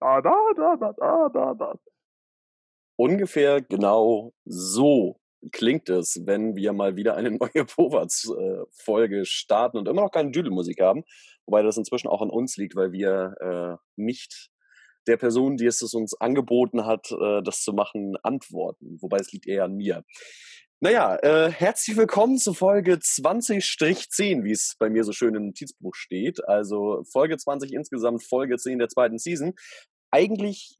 Da, da, da, da, da, da, da. Ungefähr genau so klingt es, wenn wir mal wieder eine neue Povats-Folge starten und immer noch keine Düdelmusik haben. Wobei das inzwischen auch an uns liegt, weil wir äh, nicht der Person, die es uns angeboten hat, äh, das zu machen, antworten. Wobei es liegt eher an mir. Naja, äh, herzlich willkommen zu Folge 20-10, wie es bei mir so schön im Notizbuch steht. Also Folge 20 insgesamt, Folge 10 der zweiten Season. Eigentlich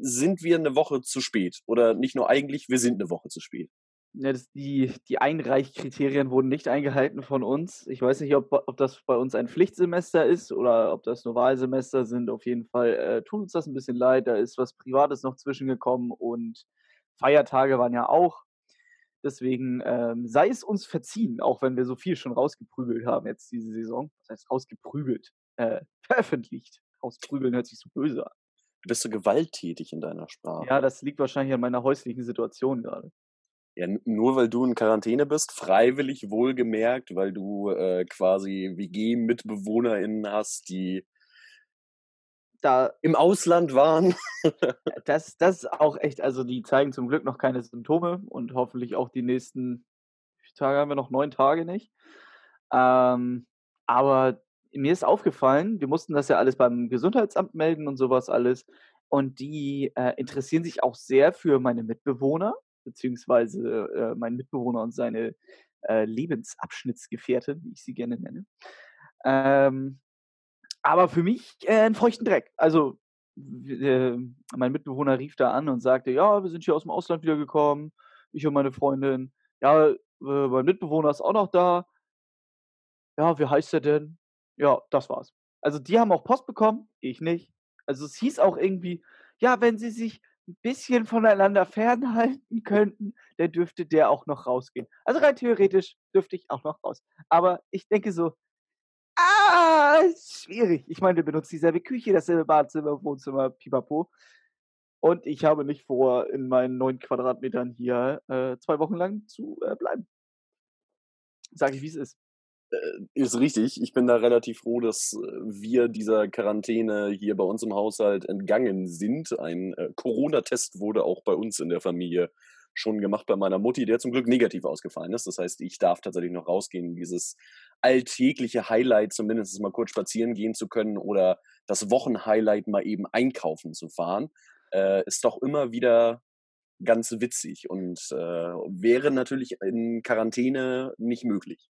sind wir eine Woche zu spät. Oder nicht nur eigentlich, wir sind eine Woche zu spät. Ja, das, die, die Einreichkriterien wurden nicht eingehalten von uns. Ich weiß nicht, ob, ob das bei uns ein Pflichtsemester ist oder ob das nur Wahlsemester sind. Auf jeden Fall äh, tut uns das ein bisschen leid. Da ist was Privates noch zwischengekommen und Feiertage waren ja auch. Deswegen ähm, sei es uns verziehen, auch wenn wir so viel schon rausgeprügelt haben jetzt diese Saison. Das heißt, rausgeprügelt, äh, veröffentlicht. Rausprügeln hört sich so böse an. Du bist so gewalttätig in deiner Sprache. Ja, das liegt wahrscheinlich an meiner häuslichen Situation gerade. Ja, nur weil du in Quarantäne bist, freiwillig wohlgemerkt, weil du äh, quasi WG-MitbewohnerInnen hast, die da im Ausland waren. das, das ist auch echt, also die zeigen zum Glück noch keine Symptome und hoffentlich auch die nächsten Tage haben wir noch neun Tage nicht. Ähm, aber mir ist aufgefallen, wir mussten das ja alles beim Gesundheitsamt melden und sowas alles. Und die äh, interessieren sich auch sehr für meine Mitbewohner beziehungsweise äh, mein Mitbewohner und seine äh, Lebensabschnittsgefährtin, wie ich sie gerne nenne. Ähm, aber für mich äh, einen feuchten Dreck. Also äh, mein Mitbewohner rief da an und sagte, ja, wir sind hier aus dem Ausland wiedergekommen, ich und meine Freundin. Ja, mein Mitbewohner ist auch noch da. Ja, wie heißt er denn? Ja, das war's. Also die haben auch Post bekommen, ich nicht. Also es hieß auch irgendwie, ja, wenn sie sich ein bisschen voneinander fernhalten könnten, dann dürfte der auch noch rausgehen. Also rein theoretisch dürfte ich auch noch raus. Aber ich denke so, ah, schwierig. Ich meine, wir benutzen dieselbe Küche, dasselbe Badezimmer, Wohnzimmer, pipapo. Und ich habe nicht vor, in meinen neun Quadratmetern hier äh, zwei Wochen lang zu äh, bleiben. Sage ich, wie es ist. Äh, ist richtig. Ich bin da relativ froh, dass äh, wir dieser Quarantäne hier bei uns im Haushalt entgangen sind. Ein äh, Corona-Test wurde auch bei uns in der Familie schon gemacht bei meiner Mutti, der zum Glück negativ ausgefallen ist. Das heißt, ich darf tatsächlich noch rausgehen, dieses alltägliche Highlight zumindest mal kurz spazieren gehen zu können oder das Wochenhighlight mal eben einkaufen zu fahren, äh, ist doch immer wieder ganz witzig und äh, wäre natürlich in Quarantäne nicht möglich.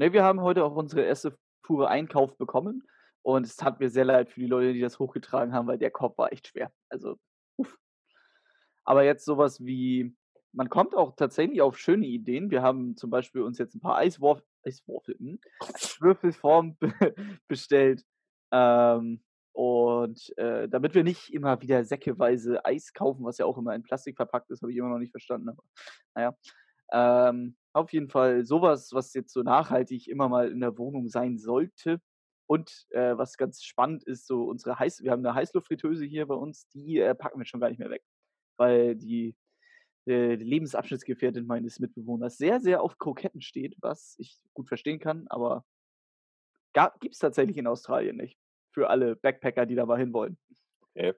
Ne, wir haben heute auch unsere erste pure Einkauf bekommen. Und es tat mir sehr leid für die Leute, die das hochgetragen haben, weil der Korb war echt schwer. Also, uff. Aber jetzt sowas wie, man kommt auch tatsächlich auf schöne Ideen. Wir haben zum Beispiel uns jetzt ein paar Eiswurf, hm? Würfelformen bestellt. Ähm, und äh, damit wir nicht immer wieder säckeweise Eis kaufen, was ja auch immer in Plastik verpackt ist, habe ich immer noch nicht verstanden. Aber naja. Ähm, auf jeden Fall sowas, was jetzt so nachhaltig immer mal in der Wohnung sein sollte. Und äh, was ganz spannend ist, so unsere Heiß, wir haben eine Heißluftfritteuse hier bei uns, die äh, packen wir schon gar nicht mehr weg. Weil die, äh, die Lebensabschnittsgefährtin meines Mitbewohners sehr, sehr auf Kroketten steht, was ich gut verstehen kann, aber gibt es tatsächlich in Australien nicht. Für alle Backpacker, die da mal hinwollen. Okay.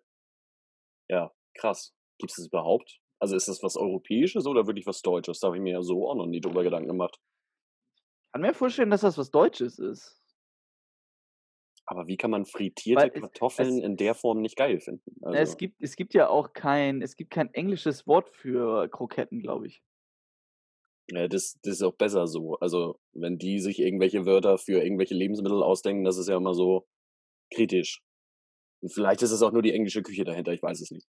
Ja, krass. Gibt es das überhaupt? Also ist das was Europäisches oder wirklich was Deutsches? Da habe ich mir ja so auch noch nie drüber Gedanken gemacht. Ich kann mir vorstellen, dass das was Deutsches ist. Aber wie kann man frittierte es, Kartoffeln es, in der Form nicht geil finden? Also es, gibt, es gibt ja auch kein, es gibt kein englisches Wort für Kroketten, glaube ich. Ja, das, das ist auch besser so. Also, wenn die sich irgendwelche Wörter für irgendwelche Lebensmittel ausdenken, das ist ja immer so kritisch. Und vielleicht ist es auch nur die englische Küche dahinter, ich weiß es nicht.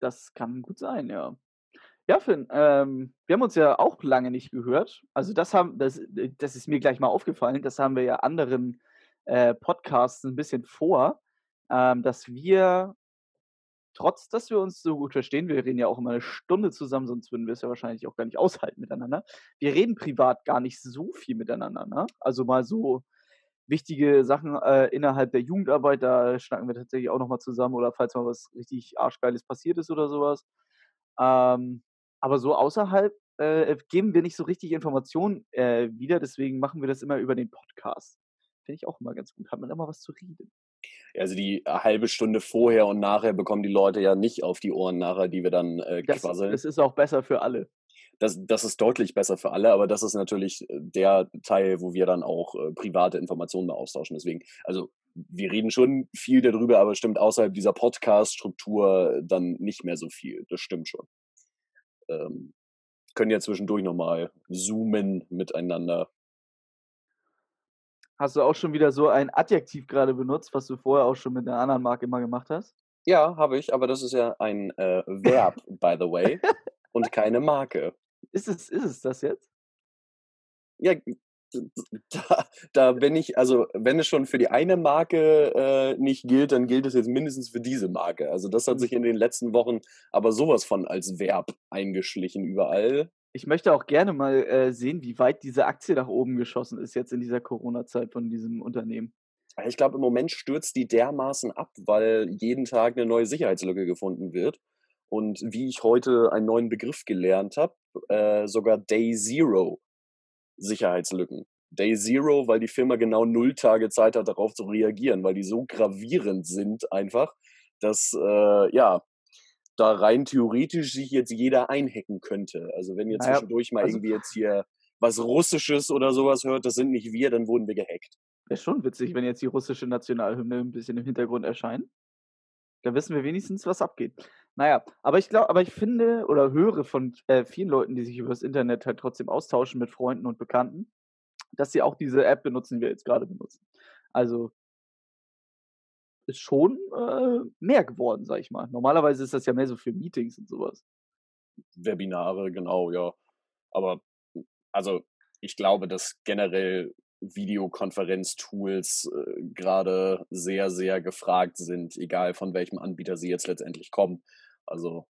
Das kann gut sein, ja. Ja, Finn, ähm, wir haben uns ja auch lange nicht gehört. Also das haben, das, äh, das ist mir gleich mal aufgefallen, das haben wir ja anderen äh, Podcasts ein bisschen vor, ähm, dass wir, trotz dass wir uns so gut verstehen, wir reden ja auch immer eine Stunde zusammen, sonst würden wir es ja wahrscheinlich auch gar nicht aushalten miteinander. Wir reden privat gar nicht so viel miteinander, ne? Also mal so wichtige Sachen äh, innerhalb der Jugendarbeit, da schnacken wir tatsächlich auch nochmal zusammen oder falls mal was richtig Arschgeiles passiert ist oder sowas. Ähm, aber so außerhalb äh, geben wir nicht so richtig Informationen äh, wieder, deswegen machen wir das immer über den Podcast. Finde ich auch immer ganz gut, hat man immer was zu reden. Also die halbe Stunde vorher und nachher bekommen die Leute ja nicht auf die Ohren nachher, die wir dann äh, Das, quasseln. das ist auch besser für alle. Das, das ist deutlich besser für alle, aber das ist natürlich äh, der Teil, wo wir dann auch äh, private Informationen austauschen. Deswegen, also wir reden schon viel darüber, aber stimmt außerhalb dieser Podcast-Struktur dann nicht mehr so viel. Das stimmt schon. Ähm, können ja zwischendurch nochmal zoomen miteinander. Hast du auch schon wieder so ein Adjektiv gerade benutzt, was du vorher auch schon mit einer anderen Marke immer gemacht hast? Ja, habe ich, aber das ist ja ein äh, Verb, by the way, und keine Marke. Ist es, ist es das jetzt? Ja, da, da bin ich, also wenn es schon für die eine Marke äh, nicht gilt, dann gilt es jetzt mindestens für diese Marke. Also das hat Hm. sich in den letzten Wochen aber sowas von als Verb eingeschlichen überall. Ich möchte auch gerne mal äh, sehen, wie weit diese Aktie nach oben geschossen ist jetzt in dieser Corona-Zeit von diesem Unternehmen. Aber Ich glaube, im Moment stürzt die dermaßen ab, weil jeden Tag eine neue Sicherheitslücke gefunden wird. Und wie ich heute einen neuen Begriff gelernt habe, äh, sogar Day Zero Sicherheitslücken. Day Zero, weil die Firma genau null Tage Zeit hat, darauf zu reagieren, weil die so gravierend sind einfach, dass äh, ja da rein theoretisch sich jetzt jeder einhacken könnte. Also wenn ihr Naja, zwischendurch mal also irgendwie jetzt hier was Russisches oder sowas hört, das sind nicht wir, dann wurden wir gehackt. wäre schon witzig, wenn jetzt die russische Nationalhymne ein bisschen im Hintergrund erscheint. Da wissen wir wenigstens, was abgeht. Naja, aber ich glaube, aber ich finde oder höre von äh, vielen Leuten, die sich über das Internet halt trotzdem austauschen mit Freunden und Bekannten, dass sie auch diese App benutzen, die wir jetzt gerade benutzen. Also ist schon äh, mehr geworden, sag ich mal. Normalerweise ist das ja mehr so für Meetings und sowas. Webinare, genau, ja. Aber also ich glaube, dass generell Videokonferenztools äh, gerade sehr, sehr gefragt sind, egal von welchem Anbieter sie jetzt letztendlich kommen. Also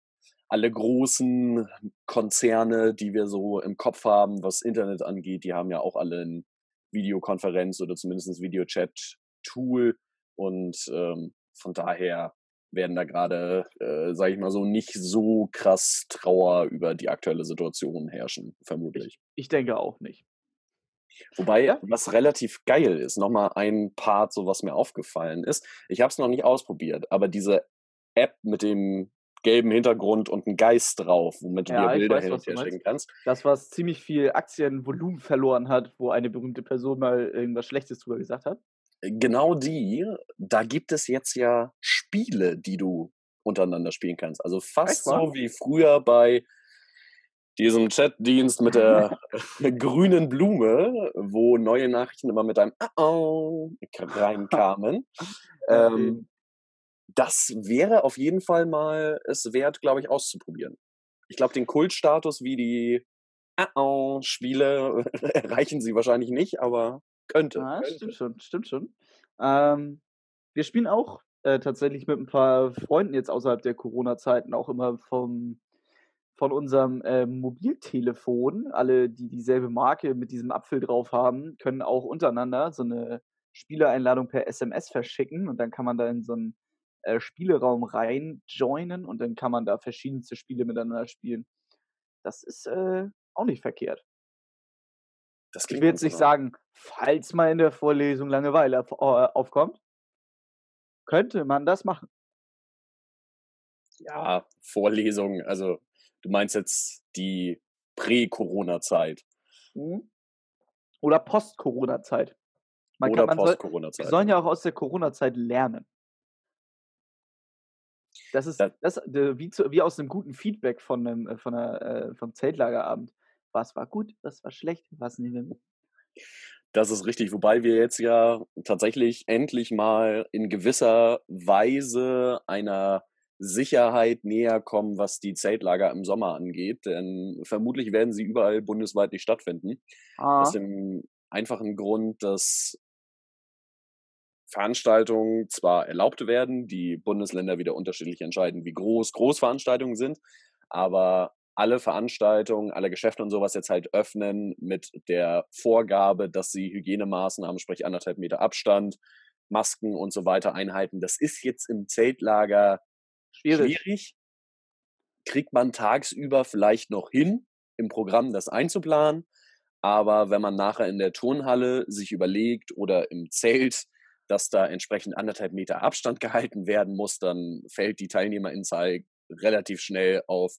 alle großen Konzerne, die wir so im Kopf haben, was Internet angeht, die haben ja auch alle ein Videokonferenz oder zumindest ein Videochat-Tool. Und ähm, von daher werden da gerade, äh, sage ich mal so, nicht so krass Trauer über die aktuelle Situation herrschen, vermutlich. Ich denke auch nicht. Wobei, Ja. was relativ geil ist, nochmal ein Part, so was mir aufgefallen ist. Ich habe es noch nicht ausprobiert, aber diese App mit dem gelben Hintergrund und ein Geist drauf, womit du Ja, dir ich Bilder weiß, du schicken kannst. Das, was ziemlich viel Aktienvolumen verloren hat, wo eine berühmte Person mal irgendwas Schlechtes drüber gesagt hat. Genau die, da gibt es jetzt ja Spiele, die du untereinander spielen kannst. Also fast so wie früher bei diesem Chatdienst mit der grünen Blume, wo neue Nachrichten immer mit einem Uh-oh reinkamen. Ja, ähm, das wäre auf jeden Fall mal es wert, glaube ich, auszuprobieren. Ich glaube, den Kultstatus wie die Uh-oh-Spiele erreichen sie wahrscheinlich nicht, aber könnte. Ja, könnte. stimmt schon, stimmt schon. Ähm, wir spielen auch äh, tatsächlich mit ein paar Freunden jetzt außerhalb der Corona-Zeiten auch immer vom, von unserem äh, Mobiltelefon. Alle, die dieselbe Marke mit diesem Apfel drauf haben, können auch untereinander so eine Spieleeinladung per SMS verschicken und dann kann man da in so einen äh, Spieleraum rein joinen und dann kann man da verschiedenste Spiele miteinander spielen. Das ist äh, auch nicht verkehrt. Das Ich will jetzt nicht sagen, falls mal in der Vorlesung Langeweile auf, aufkommt, könnte man das machen. Ja, Vorlesungen, also du meinst jetzt die Prä-Corona-Zeit Oder Post-Corona-Zeit. Man oder soll, wir Post-Corona-Zeit. sollen ja auch aus der Corona-Zeit lernen. Das ist Da- das, äh, wie, zu, wie aus einem guten Feedback von einem, äh, von einer, äh, vom Zeltlagerabend. Was war gut, was war schlecht, was nehmen wir mit? Das ist richtig, wobei wir jetzt ja tatsächlich endlich mal in gewisser Weise einer Sicherheit näher kommen, was die Zeltlager im Sommer angeht. Denn vermutlich werden sie überall bundesweit nicht stattfinden. Ah, Aus dem einfachen Grund, dass Veranstaltungen zwar erlaubt werden, die Bundesländer wieder unterschiedlich entscheiden, wie groß Großveranstaltungen sind, aber alle Veranstaltungen, alle Geschäfte und sowas jetzt halt öffnen mit der Vorgabe, dass sie Hygienemaßnahmen, sprich anderthalb Meter Abstand, Masken und so weiter einhalten. Das ist jetzt im Zeltlager schwierig. schwierig. Kriegt man tagsüber vielleicht noch hin, im Programm das einzuplanen. Aber wenn man nachher in der Turnhalle sich überlegt oder im Zelt, dass da entsprechend anderthalb Meter Abstand gehalten werden muss, dann fällt die Teilnehmerinzahl relativ schnell auf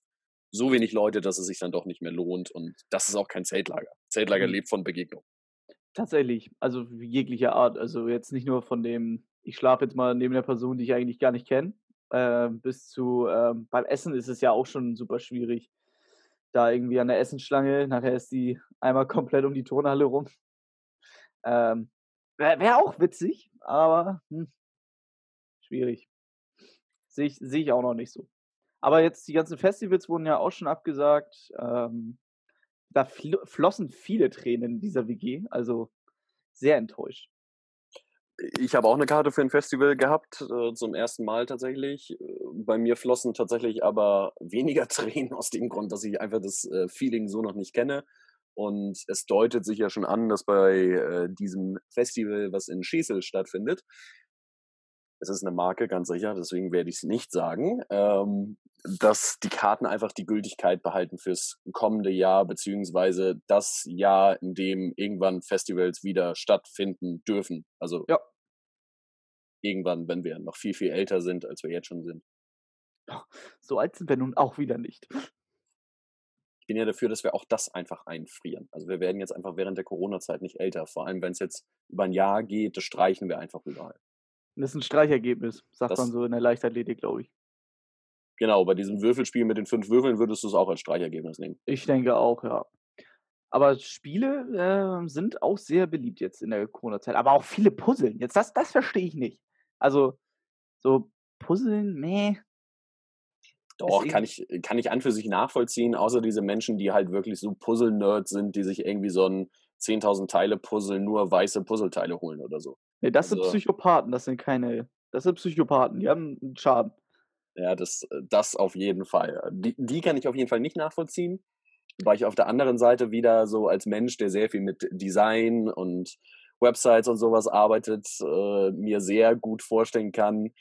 so wenig Leute, dass es sich dann doch nicht mehr lohnt. Und das ist auch kein Zeltlager. Zeltlager mhm. lebt von Begegnung. Tatsächlich, also jeglicher Art. Also jetzt nicht nur von dem, ich schlafe jetzt mal neben der Person, die ich eigentlich gar nicht kenne, äh, bis zu äh, beim Essen ist es ja auch schon super schwierig. Da irgendwie an der Essensschlange, nachher ist die einmal komplett um die Turnhalle rum. Ähm, Wäre wär auch witzig, aber hm, schwierig. Sehe ich, seh ich auch noch nicht so. Aber jetzt die ganzen Festivals wurden ja auch schon abgesagt. Ähm, da flossen viele Tränen in dieser WG, also sehr enttäuscht. Ich habe auch eine Karte für ein Festival gehabt, äh, zum ersten Mal tatsächlich. Äh, bei mir flossen tatsächlich aber weniger Tränen aus dem Grund, dass ich einfach das äh, Feeling so noch nicht kenne. Und es deutet sich ja schon an, dass bei äh, diesem Festival, was in Schesel stattfindet, es ist eine Marke, ganz sicher, deswegen werde ich es nicht sagen, ähm, dass die Karten einfach die Gültigkeit behalten fürs kommende Jahr, beziehungsweise das Jahr, in dem irgendwann Festivals wieder stattfinden dürfen. Also ja. irgendwann, wenn wir noch viel, viel älter sind, als wir jetzt schon sind. So alt sind wir nun auch wieder nicht. Ich bin ja dafür, dass wir auch das einfach einfrieren. Also wir werden jetzt einfach während der Corona-Zeit nicht älter. Vor allem, wenn es jetzt über ein Jahr geht, das streichen wir einfach überall. Das ist ein Streichergebnis, sagt das, man so in der Leichtathletik, glaube ich. Genau, bei diesem Würfelspiel mit den fünf Würfeln würdest du es auch als Streichergebnis nehmen. Ich denke auch, ja. Aber Spiele äh, sind auch sehr beliebt jetzt in der Corona-Zeit. Aber auch viele Puzzeln. Jetzt, das, das verstehe ich nicht. Also, so Puzzeln, meh. Doch, kann ich, kann ich an für sich nachvollziehen, außer diese Menschen, die halt wirklich so Puzzle-Nerds sind, die sich irgendwie so ein 10.000 Teile Puzzle nur weiße Puzzleteile holen oder so. Nee, das also, sind Psychopathen, das sind keine. Das sind Psychopathen, die haben einen Schaden. Ja, das, das auf jeden Fall. Die, die kann ich auf jeden Fall nicht nachvollziehen. Weil ich auf der anderen Seite wieder so als Mensch, der sehr viel mit Design und Websites und sowas arbeitet, äh, mir sehr gut vorstellen kann,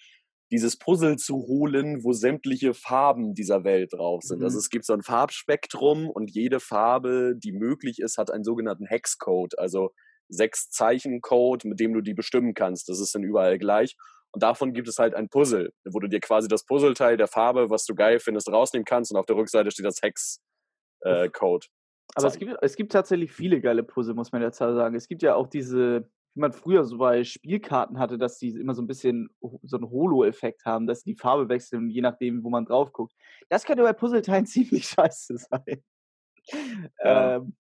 dieses Puzzle zu holen, wo sämtliche Farben dieser Welt drauf sind. Also mhm. Also es gibt so ein Farbspektrum und jede Farbe, die möglich ist, hat einen sogenannten Hexcode, also sechs Zeichen Code, mit dem du die bestimmen kannst. Das ist dann überall gleich. Und davon gibt es halt ein Puzzle, wo du dir quasi das Puzzleteil der Farbe, was du geil findest, rausnehmen kannst und auf der Rückseite steht das Hex-Code. Äh, Aber es gibt, es gibt tatsächlich viele geile Puzzle, muss man jetzt sagen. Es gibt ja auch diese, wie man früher so bei Spielkarten hatte, dass die immer so ein bisschen so einen Holo-Effekt haben, dass die Farbe wechseln, je nachdem, wo man drauf guckt. Das könnte bei Puzzleteilen ziemlich scheiße sein. Ja. Ähm,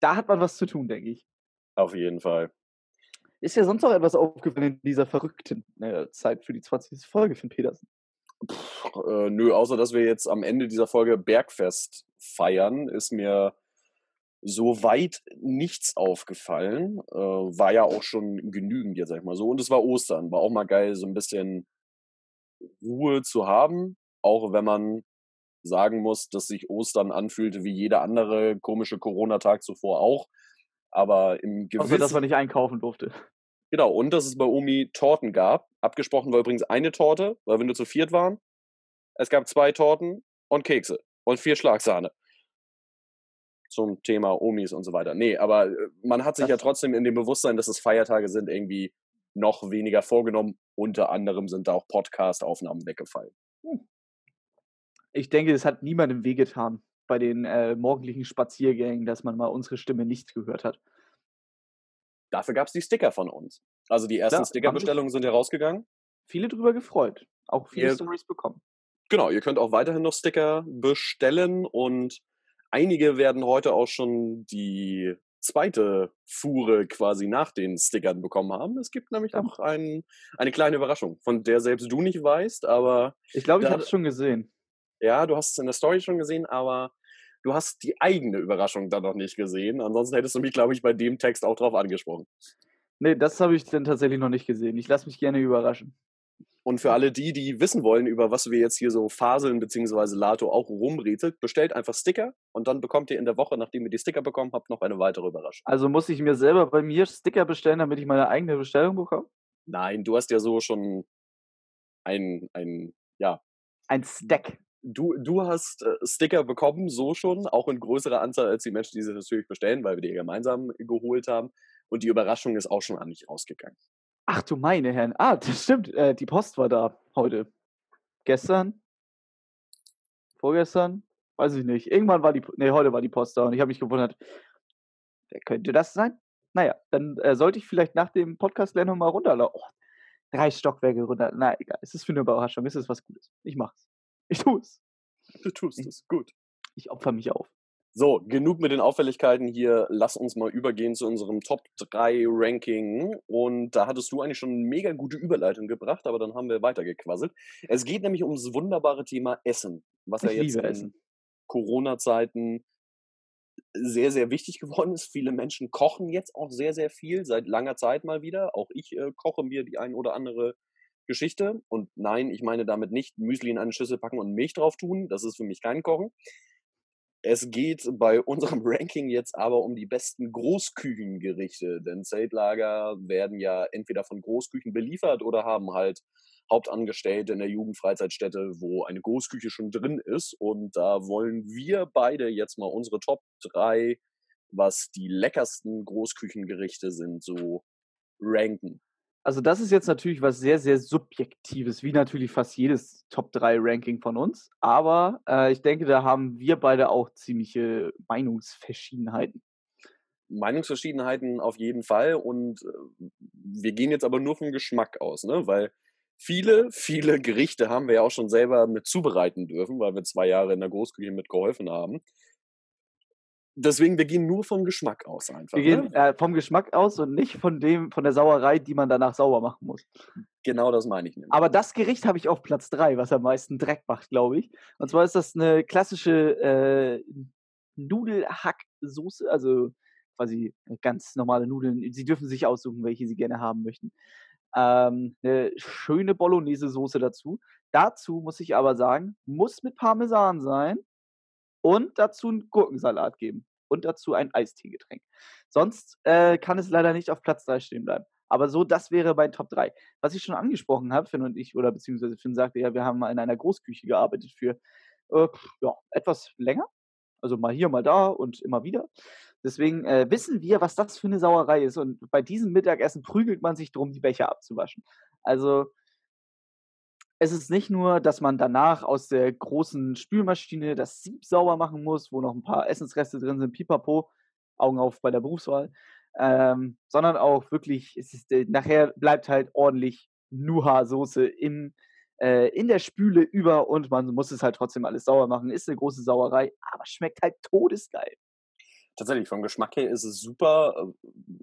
da hat man was zu tun, denke ich. Auf jeden Fall. Ist ja sonst noch etwas aufgefallen in dieser verrückten äh, Zeit für die 20. Folge von Petersen? Pff, äh, nö, außer dass wir jetzt am Ende dieser Folge Bergfest feiern, ist mir soweit nichts aufgefallen. Äh, war ja auch schon genügend, jetzt sag ich mal so. Und es war Ostern. War auch mal geil, so ein bisschen Ruhe zu haben. Auch wenn man sagen muss, dass sich Ostern anfühlte wie jeder andere komische Corona-Tag zuvor auch. Aber im Gewissen. Außer, dass man nicht einkaufen durfte. Genau, und dass es bei Omi Torten gab. Abgesprochen war übrigens eine Torte, weil wir nur zu viert waren. Es gab zwei Torten und Kekse und vier Schlagsahne. Zum Thema Omis und so weiter. Nee, aber äh, man hat sich ja trotzdem in dem Bewusstsein, dass es Feiertage sind, irgendwie noch weniger vorgenommen. Unter anderem sind da auch Podcast-Aufnahmen weggefallen. Hm. Ich denke, es hat niemandem wehgetan bei den äh, morgendlichen Spaziergängen, dass man mal unsere Stimme nicht gehört hat. Dafür gab es die Sticker von uns. Also die ersten Stickerbestellungen sind ja rausgegangen. Viele drüber gefreut. Auch viele ihr, Stories bekommen. Genau, ihr könnt auch weiterhin noch Sticker bestellen und einige werden heute auch schon die zweite Fuhre quasi nach den Stickern bekommen haben. Es gibt nämlich ja. noch ein, eine kleine Überraschung, von der selbst du nicht weißt, aber. Ich glaube, ich habe es schon gesehen. Ja, du hast es in der Story schon gesehen, aber du hast die eigene Überraschung dann noch nicht gesehen. Ansonsten hättest du mich, glaube ich, bei dem Text auch drauf angesprochen. Nee, das habe ich dann tatsächlich noch nicht gesehen. Ich lasse mich gerne überraschen. Und für alle die, die wissen wollen, über was wir jetzt hier so faseln, beziehungsweise Lato auch rumrätselt, bestellt einfach Sticker und dann bekommt ihr in der Woche, nachdem ihr die Sticker bekommen habt, noch eine weitere Überraschung. Also muss ich mir selber bei mir Sticker bestellen, damit ich meine eigene Bestellung bekomme? Nein, du hast ja so schon ein, ein ja. Ein Stack du, du hast äh, Sticker bekommen, so schon, auch in größerer Anzahl als die Menschen, die sie natürlich bestellen, weil wir die gemeinsam geholt haben. Und die Überraschung ist auch schon an mich rausgegangen. Ach du meine Herren. Ah, das stimmt. Äh, die Post war da heute. Gestern? Vorgestern? Weiß ich nicht. Irgendwann war die, nee, heute war die Post da und ich habe mich gewundert, wer könnte das sein? Naja, dann äh, sollte ich vielleicht nach dem Podcast lernen mal runterlaufen. Oh, drei Stockwerke runter. Na egal, es ist für eine Überraschung, es ist was Gutes. Ich mach's. Ich tue es. Du tust es, gut. Ich opfer mich auf. So, genug mit den Auffälligkeiten hier. Lass uns mal übergehen zu unserem Top 3 Ranking. Und da hattest du eigentlich schon eine mega gute Überleitung gebracht, aber dann haben wir weitergequasselt. Es geht nämlich ums wunderbare Thema Essen, was Ich ja jetzt in. Corona-Zeiten sehr, sehr wichtig geworden ist. Viele Menschen kochen jetzt auch sehr, sehr viel, seit langer Zeit mal wieder. Auch ich äh, koche mir die ein oder andere Geschichte. Und nein, ich meine damit nicht Müsli in eine Schüssel packen und Milch drauf tun. Das ist für mich kein Kochen. Es geht bei unserem Ranking jetzt aber um die besten Großküchengerichte, denn Zeltlager werden ja entweder von Großküchen beliefert oder haben halt Hauptangestellte in der Jugendfreizeitstätte, wo eine Großküche schon drin ist. Und da wollen wir beide jetzt mal unsere Top 3, was die leckersten Großküchengerichte sind, so ranken. Also das ist jetzt natürlich was sehr, sehr Subjektives, wie natürlich fast jedes Top-3-Ranking von uns. Aber äh, ich denke, da haben wir beide auch ziemliche Meinungsverschiedenheiten. Meinungsverschiedenheiten auf jeden Fall und äh, wir gehen jetzt aber nur vom Geschmack aus, ne? Weil viele, viele Gerichte haben wir ja auch schon selber mit zubereiten dürfen, weil wir zwei Jahre in der Großküche mitgeholfen haben. Deswegen, wir gehen nur vom Geschmack aus einfach. Wir gehen Ne? äh, vom Geschmack aus und nicht von dem, von der Sauerei, die man danach sauber machen muss. Genau das meine ich nämlich. Aber das Gericht habe ich auf Platz 3, was am meisten Dreck macht, glaube ich. Und zwar ist das eine klassische äh, Nudelhacksoße, also quasi ganz normale Nudeln. Sie dürfen sich aussuchen, welche Sie gerne haben möchten. Ähm, eine schöne Bolognese-Soße dazu. Dazu muss ich aber sagen, muss mit Parmesan sein und dazu einen Gurkensalat geben und dazu ein Eisteegetränk. Sonst äh, kann es leider nicht auf Platz 3 stehen bleiben. Aber so, das wäre mein Top 3. Was ich schon angesprochen habe, Finn und ich, oder beziehungsweise Finn sagte ja, wir haben mal in einer Großküche gearbeitet für äh, ja, etwas länger. Also mal hier, mal da und immer wieder. Deswegen äh, wissen wir, was das für eine Sauerei ist. Und bei diesem Mittagessen prügelt man sich drum, die Becher abzuwaschen. Also es ist nicht nur, dass man danach aus der großen Spülmaschine das Sieb sauber machen muss, wo noch ein paar Essensreste drin sind, pipapo, Augen auf bei der Berufswahl, ähm, sondern auch wirklich, ist, äh, nachher bleibt halt ordentlich Nuha-Soße äh, in der Spüle über und man muss es halt trotzdem alles sauber machen. Ist eine große Sauerei, aber schmeckt halt todesgeil. Tatsächlich, vom Geschmack her ist es super. äh,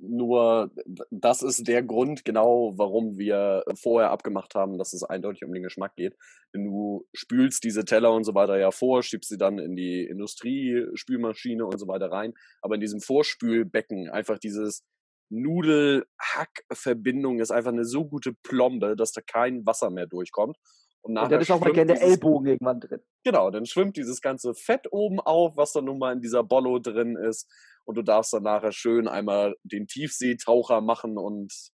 Nur das ist der Grund, genau, warum wir vorher abgemacht haben, dass es eindeutig um den Geschmack geht. Du spülst diese Teller und so weiter ja vor, schiebst sie dann in die Industriespülmaschine und so weiter rein. Aber in diesem Vorspülbecken einfach dieses Nudel-Hack-Verbindung ist einfach eine so gute Plombe, dass da kein Wasser mehr durchkommt. Und Und dann ist auch mal gerne der Ellbogen irgendwann drin. Genau, dann schwimmt dieses ganze Fett oben auf, was dann nun mal in dieser Bollo drin ist. Und du darfst dann nachher schön einmal den Tiefseetaucher machen und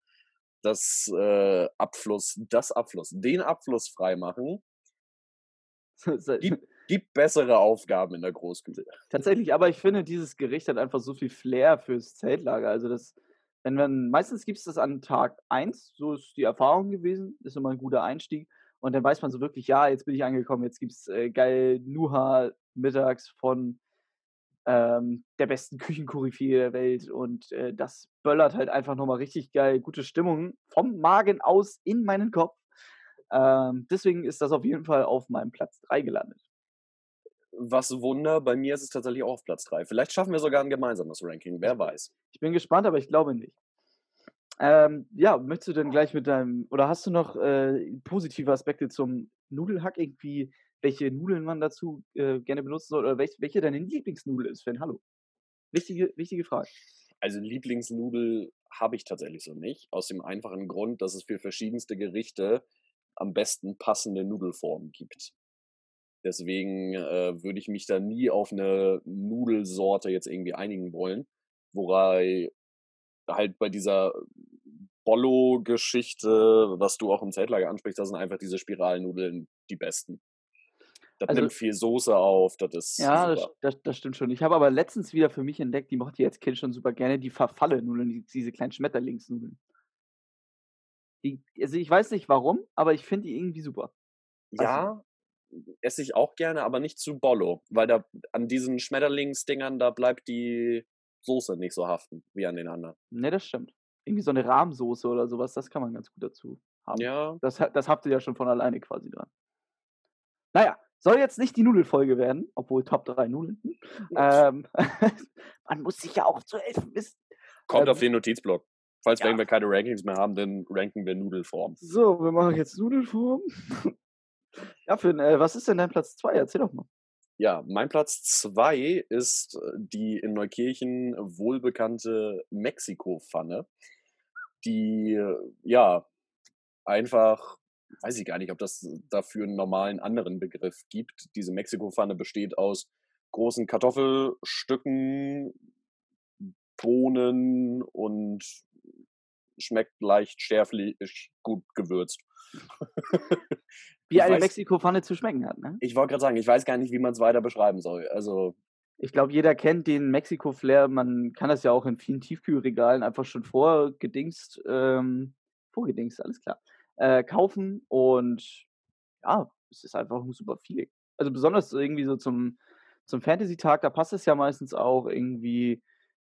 das äh, Abfluss, das Abfluss, den Abfluss freimachen. Gibt, gibt bessere Aufgaben in der Großküche. Tatsächlich, aber ich finde, dieses Gericht hat einfach so viel Flair fürs Zeltlager. Also das, wenn man, meistens gibt es das an Tag 1, so ist die Erfahrung gewesen, ist immer ein guter Einstieg. Und dann weiß man so wirklich, ja, jetzt bin ich angekommen, jetzt gibt es äh, geil Nuha mittags von ähm, der besten Küchenkoryphäe der Welt. Und äh, das böllert halt einfach nochmal richtig geil, gute Stimmung vom Magen aus in meinen Kopf. Ähm, deswegen ist das auf jeden Fall auf meinem Platz 3 gelandet. Was Wunder, bei mir ist es tatsächlich auch auf Platz 3. Vielleicht schaffen wir sogar ein gemeinsames Ranking, wer weiß. Ich bin gespannt, aber ich glaube nicht. Ähm, ja, möchtest du denn gleich mit deinem, oder hast du noch äh, positive Aspekte zum Nudelhack, irgendwie, welche Nudeln man dazu äh, gerne benutzen soll, oder welch, welche deine Lieblingsnudel ist, Fan? Hallo. Wichtige, wichtige Frage. Also Lieblingsnudel habe ich tatsächlich so nicht. Aus dem einfachen Grund, dass es für verschiedenste Gerichte am besten passende Nudelformen gibt. Deswegen äh, würde ich mich da nie auf eine Nudelsorte jetzt irgendwie einigen wollen. Wobei halt bei dieser Bollo-Geschichte, was du auch im Zeltlager ansprichst, das sind einfach diese Spiralnudeln die besten. Das Also- nimmt viel Soße auf, das ist Ja, das, das, das stimmt schon. Ich habe aber letztens wieder für mich entdeckt, die mochte ich als Kind schon super gerne, die Verfalle-Nudeln, die, diese kleinen Schmetterlingsnudeln. Die, also ich weiß nicht warum, aber ich finde die irgendwie super. Ja, esse ich auch gerne, aber nicht zu Bollo, weil da an diesen Schmetterlingsdingern, da bleibt die Soße nicht so haften wie an den anderen. Ne, das stimmt. Irgendwie so eine Rahmsoße oder sowas, das kann man ganz gut dazu haben. Ja. Das, das habt ihr ja schon von alleine quasi dran. Naja, soll jetzt nicht die Nudelfolge werden, obwohl Top 3 Nudeln. Ähm, man muss sich ja auch zu helfen wissen. Kommt Ähm, auf den Notizblock. Falls ja. wir keine Rankings mehr haben, dann ranken wir Nudelform. So, wir machen jetzt Nudelform. ja, Finn, äh, was ist denn dein Platz 2? Erzähl doch mal. Ja, mein Platz zwei ist äh, die in Neukirchen wohlbekannte Mexiko-Pfanne, die äh, ja einfach, weiß ich gar nicht, ob das dafür einen normalen anderen Begriff gibt. Diese Mexiko-Pfanne besteht aus großen Kartoffelstücken, Bohnen und schmeckt leicht schärflich, gut gewürzt. Wie Ich eine Mexiko-Pfanne zu schmecken hat, ne? Ich wollte gerade sagen, ich weiß gar nicht, wie man es weiter beschreiben soll. Also, Ich glaube, jeder kennt den Mexiko-Flair. Man kann das ja auch in vielen Tiefkühlregalen einfach schon vorgedingst, ähm, vorgedingst, alles klar, äh, kaufen. Und ja, es ist einfach ein super Feeling. Also besonders so irgendwie so zum, zum Fantasy-Tag, da passt es ja meistens auch irgendwie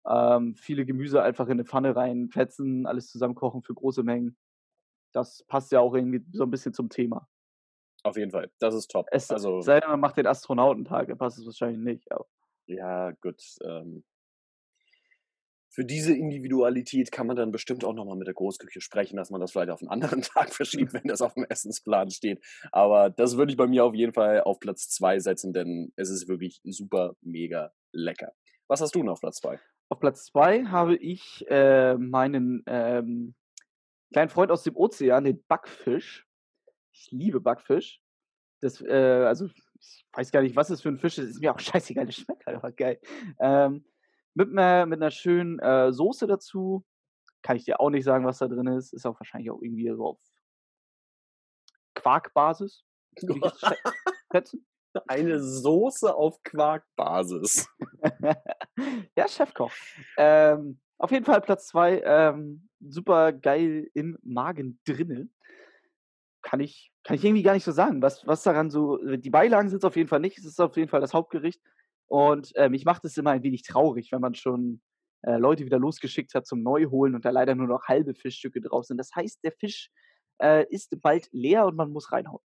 ähm, viele Gemüse einfach in eine Pfanne reinfetzen, alles zusammenkochen für große Mengen. Das passt ja auch irgendwie so ein bisschen zum Thema. Auf jeden Fall, das ist top. Es also, sei denn, man macht den Astronautentag, da passt es wahrscheinlich nicht. Aber Ja, gut. Ähm, für diese Individualität kann man dann bestimmt auch nochmal mit der Großküche sprechen, dass man das vielleicht auf einen anderen Tag verschiebt, wenn das auf dem Essensplan steht. Aber das würde ich bei mir auf jeden Fall auf Platz zwei setzen, denn es ist wirklich super, mega lecker. Was hast du noch auf Platz zwei? Auf Platz 2 habe ich äh, meinen ähm, kleinen Freund aus dem Ozean, den Backfisch. Ich liebe Backfisch. Das, äh, also, ich weiß gar nicht, was es für ein Fisch ist. Ist mir auch scheißegal, das schmeckt halt einfach geil. Ähm, mit einer mit 'ner schönen äh, Soße dazu. Kann ich dir auch nicht sagen, was da drin ist. Ist auch wahrscheinlich auch irgendwie so auf Quarkbasis. Eine Soße auf Quarkbasis. ja, Chefkoch. Ähm, auf jeden Fall Platz 2. Ähm, super geil im Magen drinne. Kann ich, kann ich irgendwie gar nicht so sagen. Was, was daran so. Die Beilagen sind es auf jeden Fall nicht. Es ist auf jeden Fall das Hauptgericht. Und ähm, mich macht es immer ein wenig traurig, wenn man schon äh, Leute wieder losgeschickt hat zum Neuholen und da leider nur noch halbe Fischstücke drauf sind. Das heißt, der Fisch äh, ist bald leer und man muss reinhauen.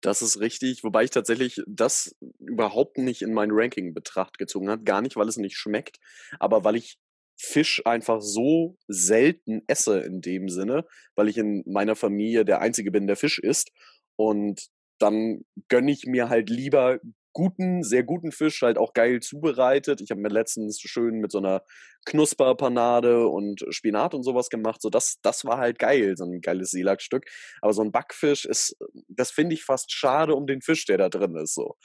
Das ist richtig, wobei ich tatsächlich das überhaupt nicht in mein Ranking in Betracht gezogen habe. Gar nicht, weil es nicht schmeckt, aber weil ich Fisch einfach so selten esse in dem Sinne, weil ich in meiner Familie der Einzige bin, der Fisch isst. Und dann gönne ich mir halt lieber guten, sehr guten Fisch, halt auch geil zubereitet. Ich habe mir letztens schön mit so einer Knusperpanade und Spinat und sowas gemacht. So, das, das war halt geil, so ein geiles Seelachsstück. Aber so ein Backfisch ist, das finde ich fast schade um den Fisch, der da drin ist. So.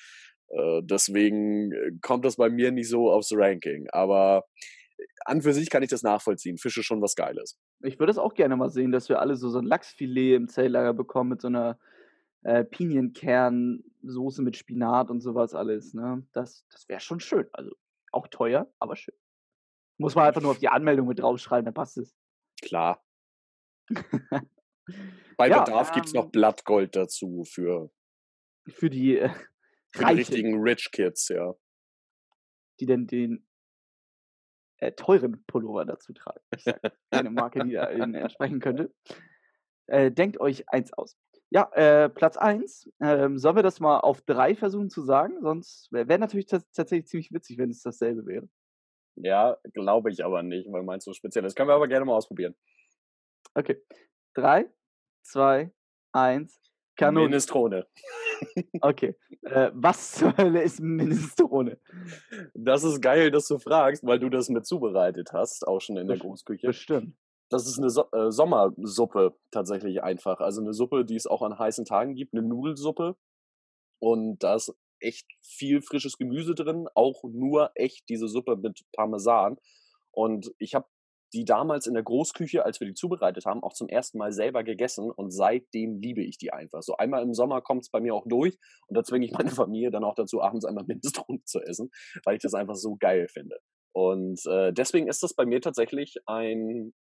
Äh, deswegen äh, kommt das bei mir nicht so aufs Ranking. Aber an für sich kann ich das nachvollziehen. Fisch ist schon was Geiles. Ich würde es auch gerne mal sehen, dass wir alle so, so ein Lachsfilet im Zelllager bekommen mit so einer äh, Pinienkernsoße mit Spinat und sowas alles. Ne? Das, das wäre schon schön. Also auch teuer, aber schön. Muss man einfach nur auf die Anmeldung mit draufschreiben, dann passt es. Klar. Bei Ja, Bedarf gibt's noch ähm, Blattgold dazu für, Für die äh, für die richtigen Rich Kids, ja. die dann den äh, teuren Pullover dazu tragen. Ich sage eine Marke, die da Ihnen entsprechen könnte. Äh, denkt euch eins aus. Ja, äh, Platz 1. Ähm, sollen wir das mal auf 3 versuchen zu sagen? Sonst wäre wär natürlich tatsächlich ziemlich witzig, wenn es dasselbe wäre. Ja, glaube ich aber nicht, weil meins so speziell ist. Können wir aber gerne mal ausprobieren. Okay. 3, 2, 1. Kanu Minestrone. Okay. Äh, was zur Hölle ist Minestrone? Das ist geil, dass du fragst, weil du das mit zubereitet hast, auch schon in der Großküche. Bestimmt. Das ist eine so äh, Sommersuppe tatsächlich einfach. Also eine Suppe, die es auch an heißen Tagen gibt, eine Nudelsuppe. Und da ist echt viel frisches Gemüse drin, auch nur echt diese Suppe mit Parmesan. Und ich habe die damals in der Großküche, als wir die zubereitet haben, auch zum ersten Mal selber gegessen und seitdem liebe ich die einfach. So einmal im Sommer kommt es bei mir auch durch und da zwinge ich meine Familie dann auch dazu, abends einmal Minestrone zu essen, weil ich das einfach so geil finde. Und äh, deswegen ist das bei mir tatsächlich ein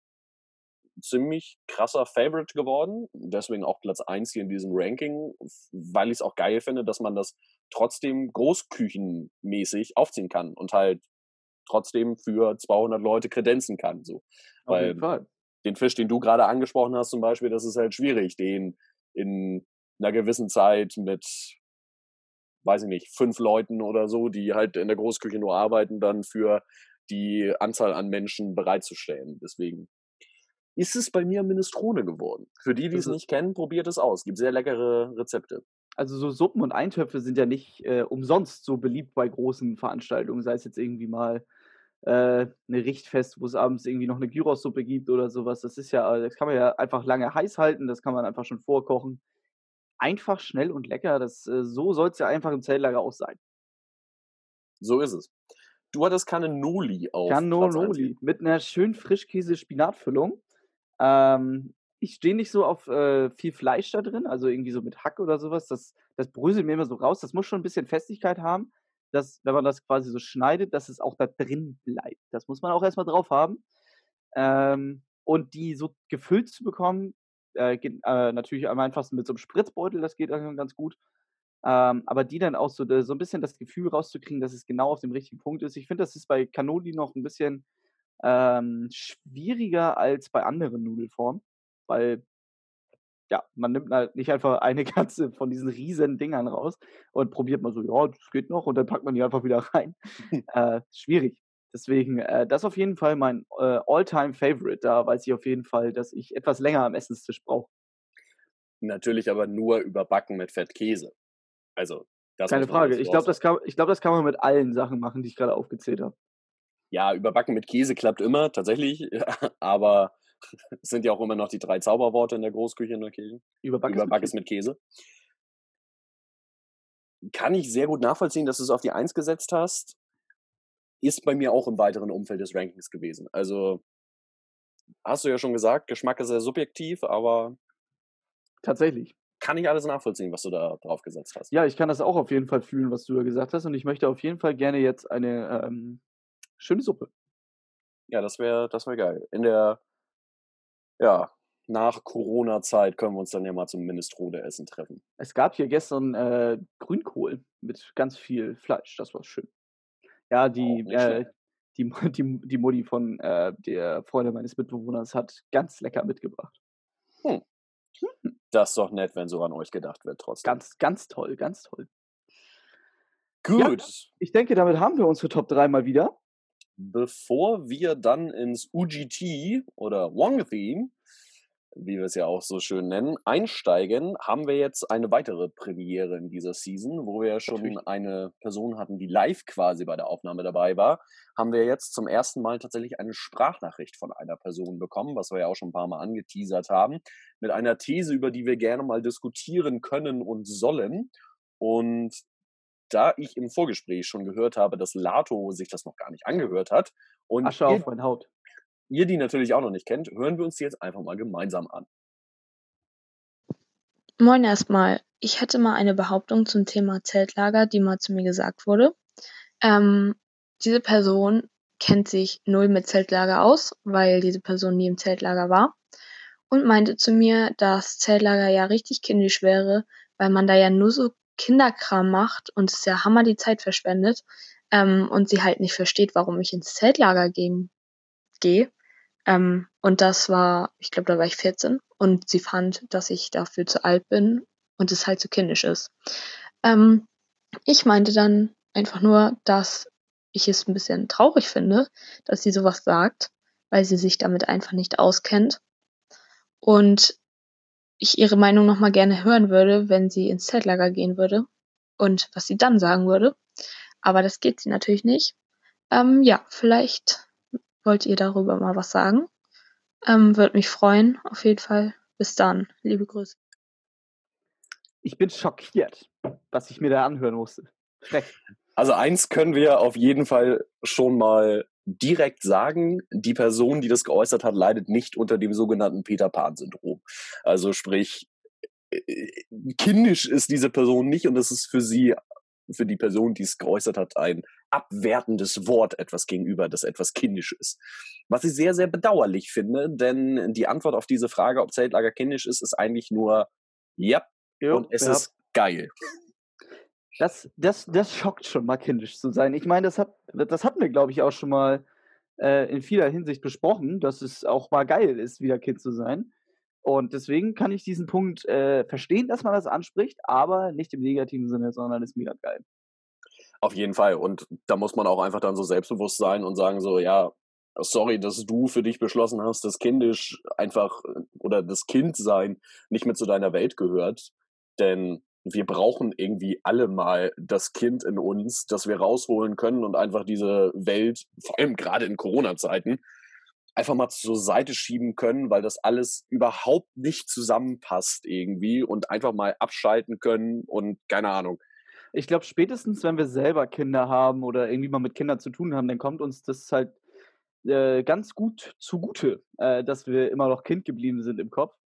ziemlich krasser Favorite geworden. Deswegen auch Platz 1 hier in diesem Ranking, weil ich es auch geil finde, dass man das trotzdem großküchenmäßig aufziehen kann und halt trotzdem für 200 Leute kredenzen kann. So. Auf weil jeden Fall. den Fisch, den du gerade angesprochen hast zum Beispiel, das ist halt schwierig, den in einer gewissen Zeit mit, weiß ich nicht, fünf Leuten oder so, die halt in der Großküche nur arbeiten, dann für die Anzahl an Menschen bereitzustellen. Deswegen ist es bei mir Minestrone geworden. Für die, die es nicht kennen, probiert es aus. Gibt sehr leckere Rezepte. Also so Suppen und Eintöpfe sind ja nicht äh, umsonst so beliebt bei großen Veranstaltungen, sei es jetzt irgendwie mal äh, eine Richtfest, wo es abends irgendwie noch eine Gyros-Suppe gibt oder sowas. Das ist ja, das kann man ja einfach lange heiß halten, das kann man einfach schon vorkochen. Einfach, schnell und lecker. Das, äh, so soll es ja einfach im Zeltlager auch sein. So ist es. Du hattest Cannoli auf. Cannoli mit einer schön Frischkäse-Spinatfüllung. Ähm, ich stehe nicht so auf äh, viel Fleisch da drin, also irgendwie so mit Hack oder sowas. Das, das bröselt mir immer so raus. Das muss schon ein bisschen Festigkeit haben, dass, wenn man das quasi so schneidet, dass es auch da drin bleibt. Das muss man auch erstmal drauf haben. Ähm, und die so gefüllt zu bekommen, äh, geht äh, natürlich am einfachsten mit so einem Spritzbeutel, das geht dann ganz gut. Ähm, aber die dann auch so, so ein bisschen das Gefühl rauszukriegen, dass es genau auf dem richtigen Punkt ist. Ich finde, das ist bei Cannoli noch ein bisschen ähm, schwieriger als bei anderen Nudelformen, weil ja, man nimmt halt nicht einfach eine ganze von diesen riesen Dingern raus und probiert mal so, ja, das geht noch und dann packt man die einfach wieder rein. äh, schwierig. Deswegen, äh, das ist auf jeden Fall mein äh, All-Time-Favorite. Da weiß ich auf jeden Fall, dass ich etwas länger am Essenstisch brauche. Natürlich aber nur überbacken mit Fettkäse. Also, das Keine Frage. Ich glaube, das, kann, glaub, das kann man mit allen Sachen machen, die ich gerade aufgezählt habe. Ja, überbacken mit Käse klappt immer, tatsächlich. aber sind ja auch immer noch die drei Zauberworte in der Großküche in der Kirche. Überback, Überback ist mit Käse. Kann ich sehr gut nachvollziehen, dass du es auf die Eins gesetzt hast. Ist bei mir auch im weiteren Umfeld des Rankings gewesen. Also, hast du ja schon gesagt, Geschmack ist sehr subjektiv, aber. Tatsächlich kann ich alles nachvollziehen, was du da drauf gesetzt hast. Ja, ich kann das auch auf jeden Fall fühlen, was du da gesagt hast. Und ich möchte auf jeden Fall gerne jetzt eine ähm, schöne Suppe. Ja, das wäre das wär geil. In der, ja, nach Corona-Zeit können wir uns dann ja mal zum Minestrone-Essen treffen. Es gab hier gestern äh, Grünkohl mit ganz viel Fleisch. Das war schön. Ja, die, oh, äh, die, die, die Mutti von äh, der Freundin meines Mitbewohners hat ganz lecker mitgebracht. Hm. Das ist doch nett, wenn so an euch gedacht wird, trotzdem. Ganz, ganz toll, ganz toll. Gut. Ja, ich denke, damit haben wir unsere Top 3 mal wieder. Bevor wir dann ins UGT oder Wong Theme wie wir es ja auch so schön nennen, einsteigen, haben wir jetzt eine weitere Premiere in dieser Season, wo wir ja schon Natürlich. eine Person hatten, die live quasi bei der Aufnahme dabei war, haben wir jetzt zum ersten Mal tatsächlich eine Sprachnachricht von einer Person bekommen, was wir ja auch schon ein paar Mal angeteasert haben, mit einer These, über die wir gerne mal diskutieren können und sollen. Und da ich im Vorgespräch schon gehört habe, dass Lato sich das noch gar nicht angehört hat und Asche auf mein Haut ihr die natürlich auch noch nicht kennt, hören wir uns die jetzt einfach mal gemeinsam an. Moin erstmal. Ich hätte mal eine Behauptung zum Thema Zeltlager, die mal zu mir gesagt wurde. Ähm, diese Person kennt sich null mit Zeltlager aus, weil diese Person nie im Zeltlager war und meinte zu mir, dass Zeltlager ja richtig kindisch wäre, weil man da ja nur so Kinderkram macht und es ja Hammer die Zeit verschwendet ähm, und sie halt nicht versteht, warum ich ins Zeltlager gehen gehe. Ähm, und das war, ich glaube, da war ich 14 und sie fand, dass ich dafür zu alt bin und es halt zu kindisch ist. Ähm, ich meinte dann einfach nur, dass ich es ein bisschen traurig finde, dass sie sowas sagt, weil sie sich damit einfach nicht auskennt. Und ich ihre Meinung nochmal gerne hören würde, wenn sie ins Zeltlager gehen würde und was sie dann sagen würde. Aber das geht sie natürlich nicht. Ähm, ja, vielleicht wollt ihr darüber mal was sagen. Ähm, Würde mich freuen, auf jeden Fall. Bis dann. Liebe Grüße. Ich bin schockiert, was ich mir da anhören musste. Schrecklich. Also eins können wir auf jeden Fall schon mal direkt sagen, die Person, die das geäußert hat, leidet nicht unter dem sogenannten Peter Pan-Syndrom. Also sprich, äh, kindisch ist diese Person nicht und es ist für sie für die Person, die es geäußert hat, ein abwertendes Wort etwas gegenüber, das etwas kindisch ist. Was ich sehr, sehr bedauerlich finde, denn die Antwort auf diese Frage, ob Zeltlager kindisch ist, ist eigentlich nur ja Jo, und es ja. ist geil. Das, das, das schockt schon mal kindisch zu sein. Ich meine, das, hat, das hatten wir, glaube ich, auch schon mal äh, in vieler Hinsicht besprochen, dass es auch mal geil ist, wieder Kind zu sein. Und deswegen kann ich diesen Punkt äh, verstehen, dass man das anspricht, aber nicht im negativen Sinne, sondern ist mega geil. Auf jeden Fall. Und da muss man auch einfach dann so selbstbewusst sein und sagen so, ja, sorry, dass du für dich beschlossen hast, dass kindisch einfach oder das Kindsein nicht mehr zu deiner Welt gehört. Denn wir brauchen irgendwie alle mal das Kind in uns, das wir rausholen können und einfach diese Welt, vor allem gerade in Corona-Zeiten, einfach mal zur Seite schieben können, weil das alles überhaupt nicht zusammenpasst irgendwie und einfach mal abschalten können und keine Ahnung. Ich glaube, spätestens, wenn wir selber Kinder haben oder irgendwie mal mit Kindern zu tun haben, dann kommt uns das halt äh, ganz gut zugute, äh, dass wir immer noch Kind geblieben sind im Kopf.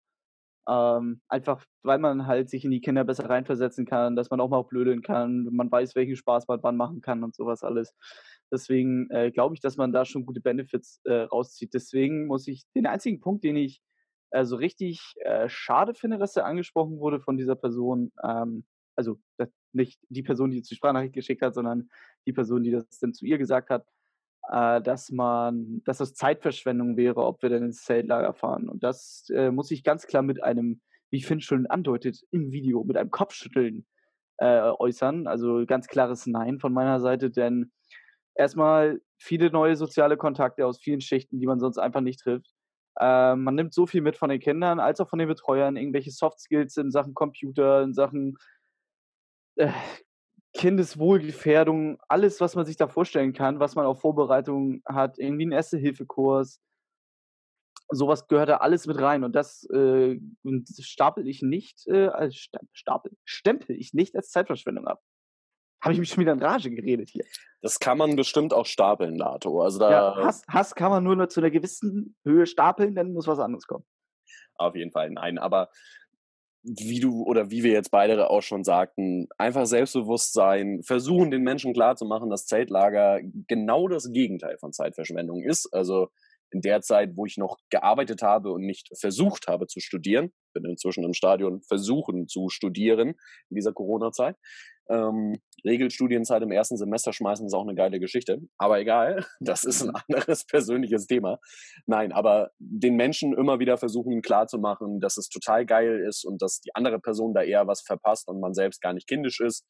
Ähm, einfach, weil man halt sich in die Kinder besser reinversetzen kann, dass man auch mal blödeln kann, man weiß, welchen Spaß man wann machen kann und sowas alles. Deswegen äh, glaube ich, dass man da schon gute Benefits äh, rauszieht. Deswegen muss ich den einzigen Punkt, den ich äh, so richtig äh, schade finde, dass der angesprochen wurde von dieser Person, ähm, also nicht die Person, die jetzt die Sprachnachricht geschickt hat, sondern die Person, die das dann zu ihr gesagt hat, äh, dass man, dass das Zeitverschwendung wäre, ob wir denn ins Zeltlager fahren. Und das äh, muss ich ganz klar mit einem, wie Finn schon andeutet im Video, mit einem Kopfschütteln äh, äußern. Also ganz klares Nein von meiner Seite, denn erstmal viele neue soziale Kontakte aus vielen Schichten, die man sonst einfach nicht trifft. Äh, man nimmt so viel mit von den Kindern als auch von den Betreuern, irgendwelche Soft Skills in Sachen Computer, in Sachen äh, Kindeswohlgefährdung, alles, was man sich da vorstellen kann, was man auf Vorbereitung hat, irgendwie einen Erste-Hilfe-Kurs. Sowas gehört da alles mit rein und das äh, stapel ich nicht, äh, als stapel, stempel ich nicht als Zeitverschwendung ab. Habe ich mich schon wieder in Rage geredet hier. Das kann man bestimmt auch stapeln, Lato. Also da Ja, Hass, Hass kann man nur zu einer gewissen Höhe stapeln, dann muss was anderes kommen. Auf jeden Fall nein. Aber wie du oder wie wir jetzt beide auch schon sagten, einfach selbstbewusst sein, versuchen den Menschen klarzumachen, dass Zeltlager genau das Gegenteil von Zeitverschwendung ist. Also in der Zeit, wo ich noch gearbeitet habe und nicht versucht habe zu studieren, bin inzwischen im Stadion versuchen zu studieren in dieser Corona-Zeit. Ähm, Regelstudienzeit im ersten Semester schmeißen ist auch eine geile Geschichte. Aber egal, das ist ein anderes persönliches Thema. Nein, aber den Menschen immer wieder versuchen klarzumachen, dass es total geil ist und dass die andere Person da eher was verpasst und man selbst gar nicht kindisch ist.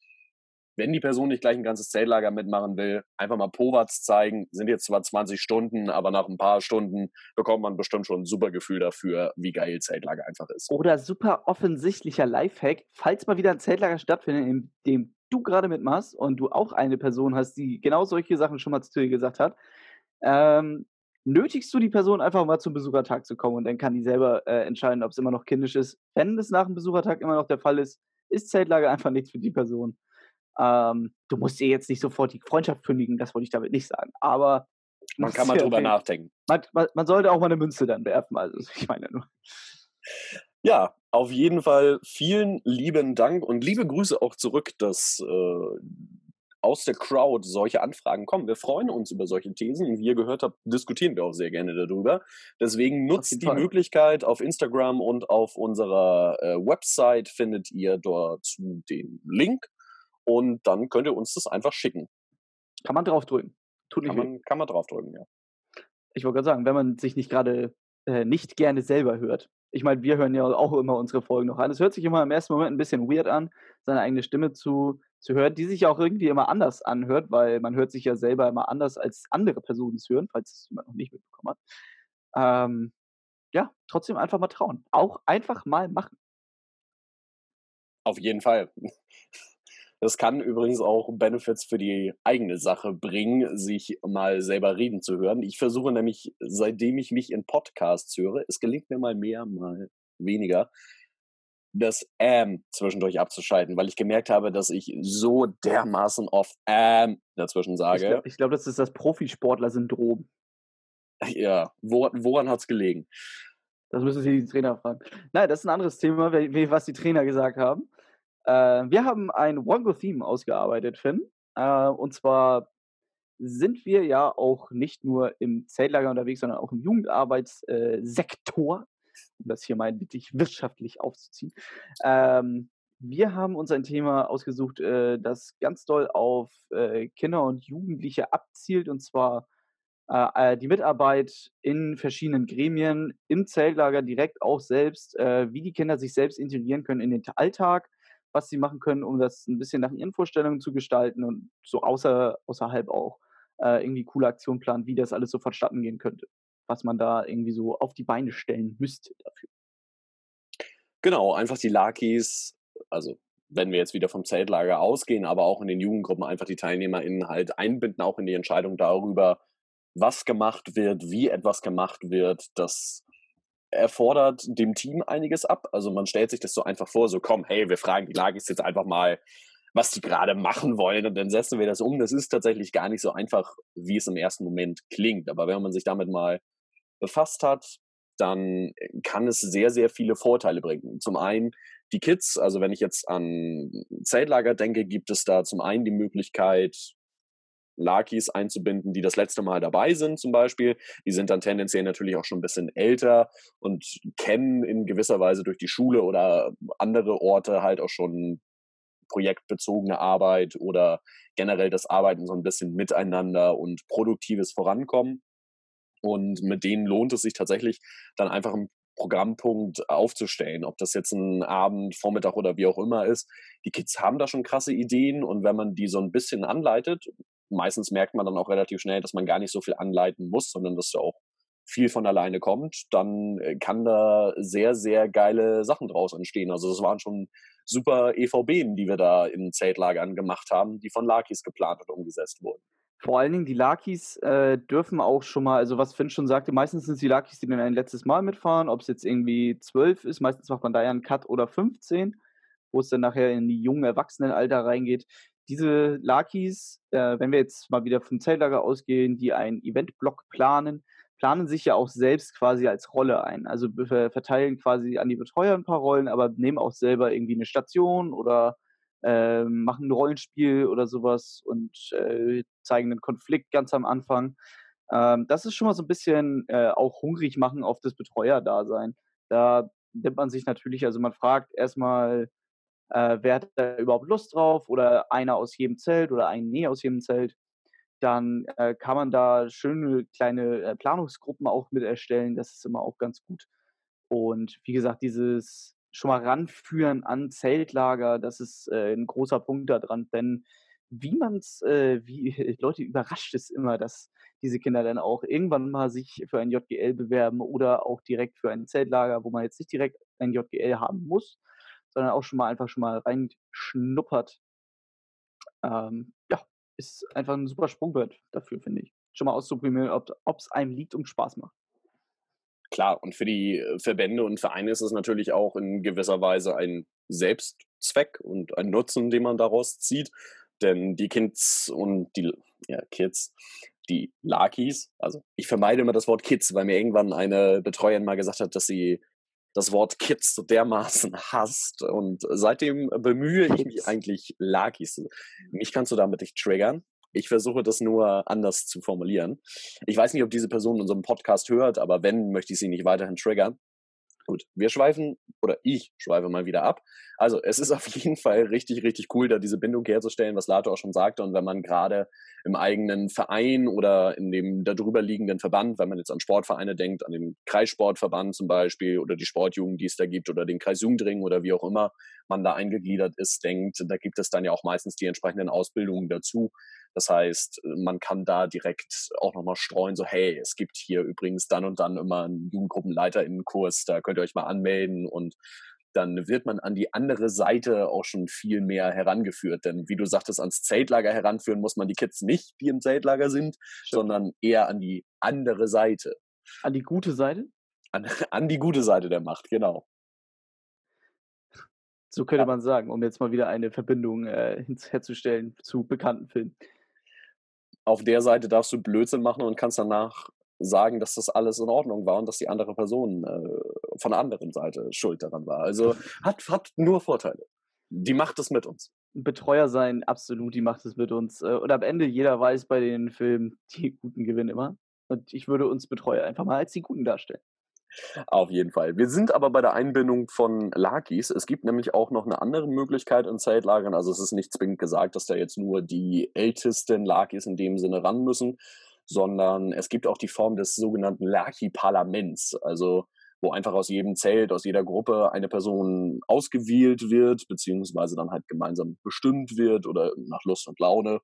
Wenn die Person nicht gleich ein ganzes Zeltlager mitmachen will, einfach mal Powatz zeigen. Sind jetzt zwar 20 Stunden, aber nach ein paar Stunden bekommt man bestimmt schon ein super Gefühl dafür, wie geil Zeltlager einfach ist. Oder super offensichtlicher Lifehack, falls mal wieder ein Zeltlager stattfindet, in dem du gerade mitmachst und du auch eine Person hast, die genau solche Sachen schon mal zu dir gesagt hat, ähm, nötigst du die Person einfach mal zum Besuchertag zu kommen und dann kann die selber äh, entscheiden, ob es immer noch kindisch ist. Wenn es nach dem Besuchertag immer noch der Fall ist, ist Zeltlager einfach nichts für die Person. Ähm, du musst ihr jetzt nicht sofort die Freundschaft kündigen, das wollte ich damit nicht sagen. Aber Man kann mal Ja, drüber okay. nachdenken. man, man, man sollte auch mal eine Münze dann werfen. Also ich meine nur. Ja, auf jeden Fall vielen lieben Dank und liebe Grüße auch zurück, dass äh, aus der Crowd solche Anfragen kommen. Wir freuen uns über solche Thesen und wie ihr gehört habt, diskutieren wir auch sehr gerne darüber. Deswegen nutzt die Fall. Möglichkeit auf Instagram und auf unserer äh, Website findet ihr dort den Link und dann könnt ihr uns das einfach schicken. Kann man draufdrücken. Tut nicht Kann man, kann man draufdrücken, ja. Ich wollte gerade sagen, wenn man sich nicht gerade äh, nicht gerne selber hört. Ich meine, wir hören ja auch immer unsere Folgen noch an. Es hört sich immer im ersten Moment ein bisschen weird an, seine eigene Stimme zu, zu hören, die sich auch irgendwie immer anders anhört, weil man hört sich ja selber immer anders, als andere Personen es hören, falls es jemand noch nicht mitbekommen hat. Ähm, ja, trotzdem einfach mal trauen. Auch einfach mal machen. Auf jeden Fall. Das kann übrigens auch Benefits für die eigene Sache bringen, sich mal selber reden zu hören. Ich versuche nämlich, seitdem ich mich in Podcasts höre, es gelingt mir mal mehr, mal weniger, das Ähm zwischendurch abzuschalten, weil ich gemerkt habe, dass ich so dermaßen oft Ähm dazwischen Ich sage. glaube, glaub, das ist das Profisportler-Syndrom. Ja, woran, woran hat es gelegen? Das müssen Sie die Trainer fragen. Nein, das ist ein anderes Thema, was die Trainer gesagt haben. Äh, wir haben ein Wongo-Theme ausgearbeitet, Finn. Äh, und zwar sind wir ja auch nicht nur im Zeltlager unterwegs, sondern auch im Jugendarbeitssektor, um das hier mal wirklich wirtschaftlich aufzuziehen. Ähm, wir haben uns ein Thema ausgesucht, äh, das ganz doll auf äh, Kinder und Jugendliche abzielt, und zwar äh, äh die Mitarbeit in verschiedenen Gremien, im Zeltlager direkt auch selbst, äh, wie die Kinder sich selbst integrieren können in den Alltag, was sie machen können, um das ein bisschen nach ihren Vorstellungen zu gestalten und so außer, außerhalb auch äh, irgendwie coole Aktionen planen, wie das alles so vonstatten gehen könnte. Was man da irgendwie so auf die Beine stellen müsste dafür. Genau, einfach die Lakis, also wenn wir jetzt wieder vom Zeltlager ausgehen, aber auch in den Jugendgruppen einfach die TeilnehmerInnen halt einbinden, auch in die Entscheidung darüber, was gemacht wird, wie etwas gemacht wird. Erfordert dem Team einiges ab. Also man stellt sich das so einfach vor, so komm, hey, wir fragen die Lakis jetzt einfach mal, was die gerade machen wollen und dann setzen wir das um. Das ist tatsächlich gar nicht so einfach, wie es im ersten Moment klingt. Aber wenn man sich damit mal befasst hat, dann kann es sehr, sehr viele Vorteile bringen. Zum einen die Kids, also wenn ich jetzt an Zeltlager denke, gibt es da zum einen die Möglichkeit, Lakis einzubinden, die das letzte Mal dabei sind zum Beispiel. Die sind dann tendenziell natürlich auch schon ein bisschen älter und kennen in gewisser Weise durch die Schule oder andere Orte halt auch schon projektbezogene Arbeit oder generell das Arbeiten so ein bisschen miteinander und produktives Vorankommen. Und mit denen lohnt es sich tatsächlich dann einfach einen Programmpunkt aufzustellen, ob das jetzt ein Abend, Vormittag oder wie auch immer ist. Die Kids haben da schon krasse Ideen und wenn man die so ein bisschen anleitet, meistens merkt man dann auch relativ schnell, dass man gar nicht so viel anleiten muss, sondern dass da auch viel von alleine kommt, dann äh, kann da sehr, sehr geile Sachen draus entstehen. Also das waren schon super EVBen, die wir da in Zeltlagern gemacht haben, die von Lakis geplant und umgesetzt wurden. Vor allen Dingen die Lakis äh, dürfen auch schon mal, also was Finn schon sagte, meistens sind es die Lakis, die dann ein letztes Mal mitfahren, ob es jetzt irgendwie 12 ist, meistens macht man da ja einen Cut oder 15, wo es dann nachher in die jungen Erwachsenenalter reingeht. Diese Lakis, äh, wenn wir jetzt mal wieder vom Zeltlager ausgehen, die einen Eventblock planen, planen sich ja auch selbst quasi als Rolle ein. Also verteilen quasi an die Betreuer ein paar Rollen, aber nehmen auch selber irgendwie eine Station oder äh, machen ein Rollenspiel oder sowas und äh, zeigen einen Konflikt ganz am Anfang. Ähm, das ist schon mal so ein bisschen äh, auch hungrig machen auf das Betreuerdasein. Da nimmt man sich natürlich, also man fragt erstmal, äh, wer hat da überhaupt Lust drauf oder einer aus jedem Zelt oder ein Nee aus jedem Zelt dann äh, kann man da schöne kleine äh, Planungsgruppen auch mit erstellen. Das ist immer auch ganz gut. Und wie gesagt, dieses schon mal ranführen an Zeltlager, das ist äh, ein großer Punkt daran, denn wie man es, äh, wie Leute überrascht es immer, dass diese Kinder dann auch irgendwann mal sich für ein JGL bewerben oder auch direkt für ein Zeltlager, wo man jetzt nicht direkt ein JGL haben muss, sondern auch schon mal einfach schon mal reinschnuppert. Ähm, ja, ist einfach ein super Sprungbrett dafür, finde ich. Schon mal auszuprobieren, ob es einem liegt und Spaß macht. Klar, und für die äh, Verbände und Vereine ist es natürlich auch in gewisser Weise ein Selbstzweck und ein Nutzen, den man daraus zieht. Denn die Kids und die ja, Kids, die Lakis, also ich vermeide immer das Wort Kids, weil mir irgendwann eine Betreuerin mal gesagt hat, dass sie das Wort Kids so dermaßen hasst. Und seitdem bemühe ich mich eigentlich, Lakis. Mich kannst du damit nicht triggern. Ich versuche das nur anders zu formulieren. Ich weiß nicht, ob diese Person unseren Podcast hört, aber wenn, möchte ich sie nicht weiterhin triggern. Gut, wir schweifen oder ich schweife mal wieder ab. Also es ist auf jeden Fall richtig, richtig cool, da diese Bindung herzustellen, was Lato auch schon sagte. Und wenn man gerade im eigenen Verein oder in dem darüber liegenden Verband, wenn man jetzt an Sportvereine denkt, an den Kreissportverband zum Beispiel oder die Sportjugend, die es da gibt oder den Kreisjugendring oder wie auch immer man da eingegliedert ist, denkt, da gibt es dann ja auch meistens die entsprechenden Ausbildungen dazu. Das heißt, man kann da direkt auch nochmal streuen, so hey, es gibt hier übrigens dann und dann immer einen Jugendgruppenleiterinnenkurs, da könnt ihr euch mal anmelden und dann wird man an die andere Seite auch schon viel mehr herangeführt. Denn wie du sagtest, ans Zeltlager heranführen muss man die Kids nicht, die im Zeltlager sind, Stimmt. sondern eher an die andere Seite. An die gute Seite? An, an die gute Seite der Macht, genau. So könnte ja. man sagen, um jetzt mal wieder eine Verbindung äh, herzustellen zu bekannten Filmen auf der Seite darfst du Blödsinn machen und kannst danach sagen, dass das alles in Ordnung war und dass die andere Person äh, von der anderen Seite schuld daran war. Also hat, hat nur Vorteile. Die macht es mit uns. Betreuer sein, absolut, die macht es mit uns. Äh, und am Ende, jeder weiß bei den Filmen, die Guten gewinnen immer. Und ich würde uns Betreuer einfach mal als die Guten darstellen. Auf jeden Fall. Wir sind aber bei der Einbindung von Lakis. Es gibt nämlich auch noch eine andere Möglichkeit in Zeltlagern. Also es ist nicht zwingend gesagt, dass da jetzt nur die ältesten Lakis in dem Sinne ran müssen, sondern es gibt auch die Form des sogenannten Laki-Parlaments. Also wo einfach aus jedem Zelt, aus jeder Gruppe eine Person ausgewählt wird, beziehungsweise dann halt gemeinsam bestimmt wird oder nach Lust und Laune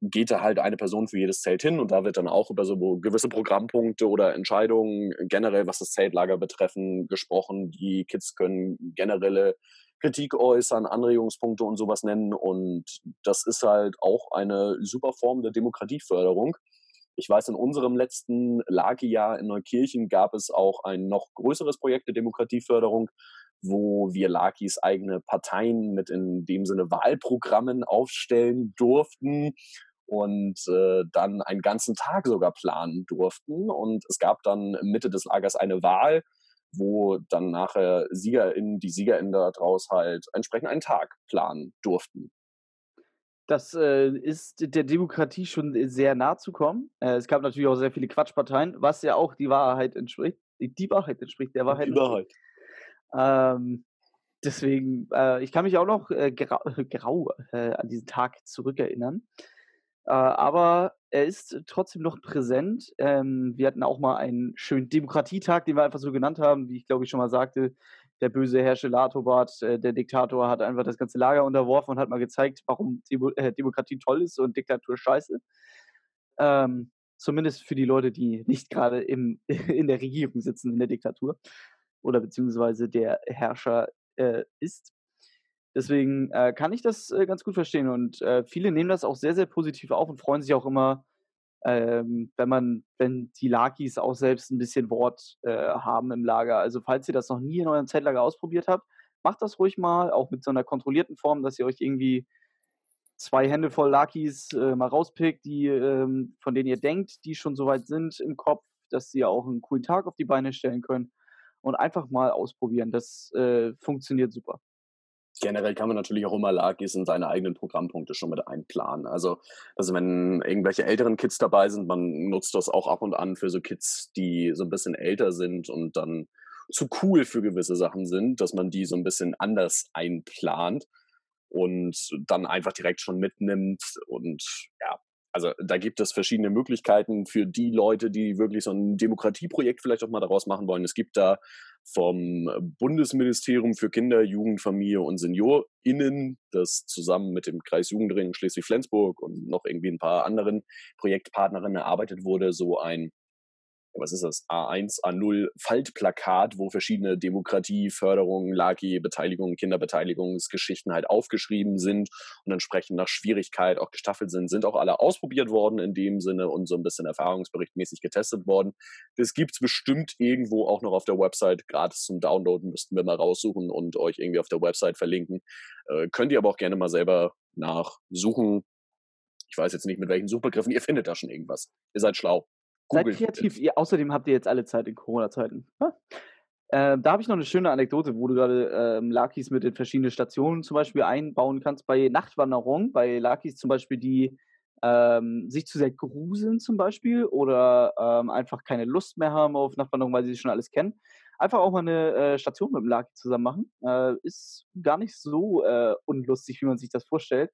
geht da halt eine Person für jedes Zelt hin und da wird dann auch über so gewisse Programmpunkte oder Entscheidungen generell, was das Zeltlager betreffen, gesprochen. Die Kids können generelle Kritik äußern, Anregungspunkte und sowas nennen und das ist halt auch eine super Form der Demokratieförderung. Ich weiß, in unserem letzten Lagejahr in Neukirchen gab es auch ein noch größeres Projekt der Demokratieförderung, wo wir Lakis eigene Parteien mit in dem Sinne Wahlprogrammen aufstellen durften und äh, dann einen ganzen Tag sogar planen durften. Und es gab dann Mitte des Lagers eine Wahl, wo dann nachher SiegerInnen, die SiegerInnen daraus halt entsprechend einen Tag planen durften. Das äh, ist der Demokratie schon sehr nah zu kommen. Äh, es gab natürlich auch sehr viele Quatschparteien, was ja auch die Wahrheit entspricht. Die Wahrheit entspricht der Wahrheit. Die Wahrheit. Ähm, deswegen, äh, ich kann mich auch noch äh, grau, grau äh, an diesen Tag zurückerinnern. Äh, aber er ist trotzdem noch präsent. Ähm, wir hatten auch mal einen schönen Demokratietag, den wir einfach so genannt haben, wie ich glaube ich schon mal sagte. Der böse Herrscher Latobart, äh, der Diktator, hat einfach das ganze Lager unterworfen und hat mal gezeigt, warum Demo äh, Demokratie toll ist und Diktatur scheiße. Ähm, zumindest für die Leute, die nicht gerade in der Regierung sitzen, in der Diktatur oder beziehungsweise der Herrscher äh, ist. Deswegen äh, kann ich das äh, ganz gut verstehen und äh, viele nehmen das auch sehr, sehr positiv auf und freuen sich auch immer, ähm, wenn man, wenn die Lakis auch selbst ein bisschen Wort äh, haben im Lager. Also falls ihr das noch nie in eurem Zeltlager ausprobiert habt, macht das ruhig mal, auch mit so einer kontrollierten Form, dass ihr euch irgendwie zwei Hände voll Lakis äh, mal rauspickt, die, ähm, von denen ihr denkt, die schon soweit sind im Kopf, dass sie auch einen coolen Tag auf die Beine stellen können und einfach mal ausprobieren. Das äh, funktioniert super generell kann man natürlich auch immer Lagis in seine eigenen Programmpunkte schon mit einplanen. Also, also wenn irgendwelche älteren Kids dabei sind, man nutzt das auch ab und an für so Kids, die so ein bisschen älter sind und dann zu cool für gewisse Sachen sind, dass man die so ein bisschen anders einplant und dann einfach direkt schon mitnimmt und ja, also da gibt es verschiedene Möglichkeiten für die Leute, die wirklich so ein Demokratieprojekt vielleicht auch mal daraus machen wollen. Es gibt da vom Bundesministerium für Kinder, Jugend, Familie und SeniorInnen, das zusammen mit dem Kreis Jugendring Schleswig-Flensburg und noch irgendwie ein paar anderen Projektpartnerinnen erarbeitet wurde, so ein was ist das, A1, A0 Faltplakat, wo verschiedene Demokratie, Förderung, Lagi, Beteiligung, Kinderbeteiligungsgeschichten halt aufgeschrieben sind und entsprechend nach Schwierigkeit auch gestaffelt sind, sind auch alle ausprobiert worden in dem Sinne und so ein bisschen erfahrungsberichtmäßig getestet worden. Das gibt es bestimmt irgendwo auch noch auf der Website, gratis zum Downloaden, müssten wir mal raussuchen und euch irgendwie auf der Website verlinken. Äh, könnt ihr aber auch gerne mal selber nachsuchen. Ich weiß jetzt nicht mit welchen Suchbegriffen, ihr findet da schon irgendwas. Ihr seid schlau. Seid kreativ. Ihr, außerdem habt ihr jetzt alle Zeit in Corona-Zeiten. Äh, da habe ich noch eine schöne Anekdote, wo du gerade ähm, Lakis mit den verschiedenen Stationen zum Beispiel einbauen kannst. Bei Nachtwanderung, bei Lakis zum Beispiel, die ähm, sich zu sehr gruseln zum Beispiel oder ähm, einfach keine Lust mehr haben auf Nachtwanderung, weil sie schon alles kennen. Einfach auch mal eine äh, Station mit dem Laki zusammen machen. Äh, ist gar nicht so äh, unlustig, wie man sich das vorstellt.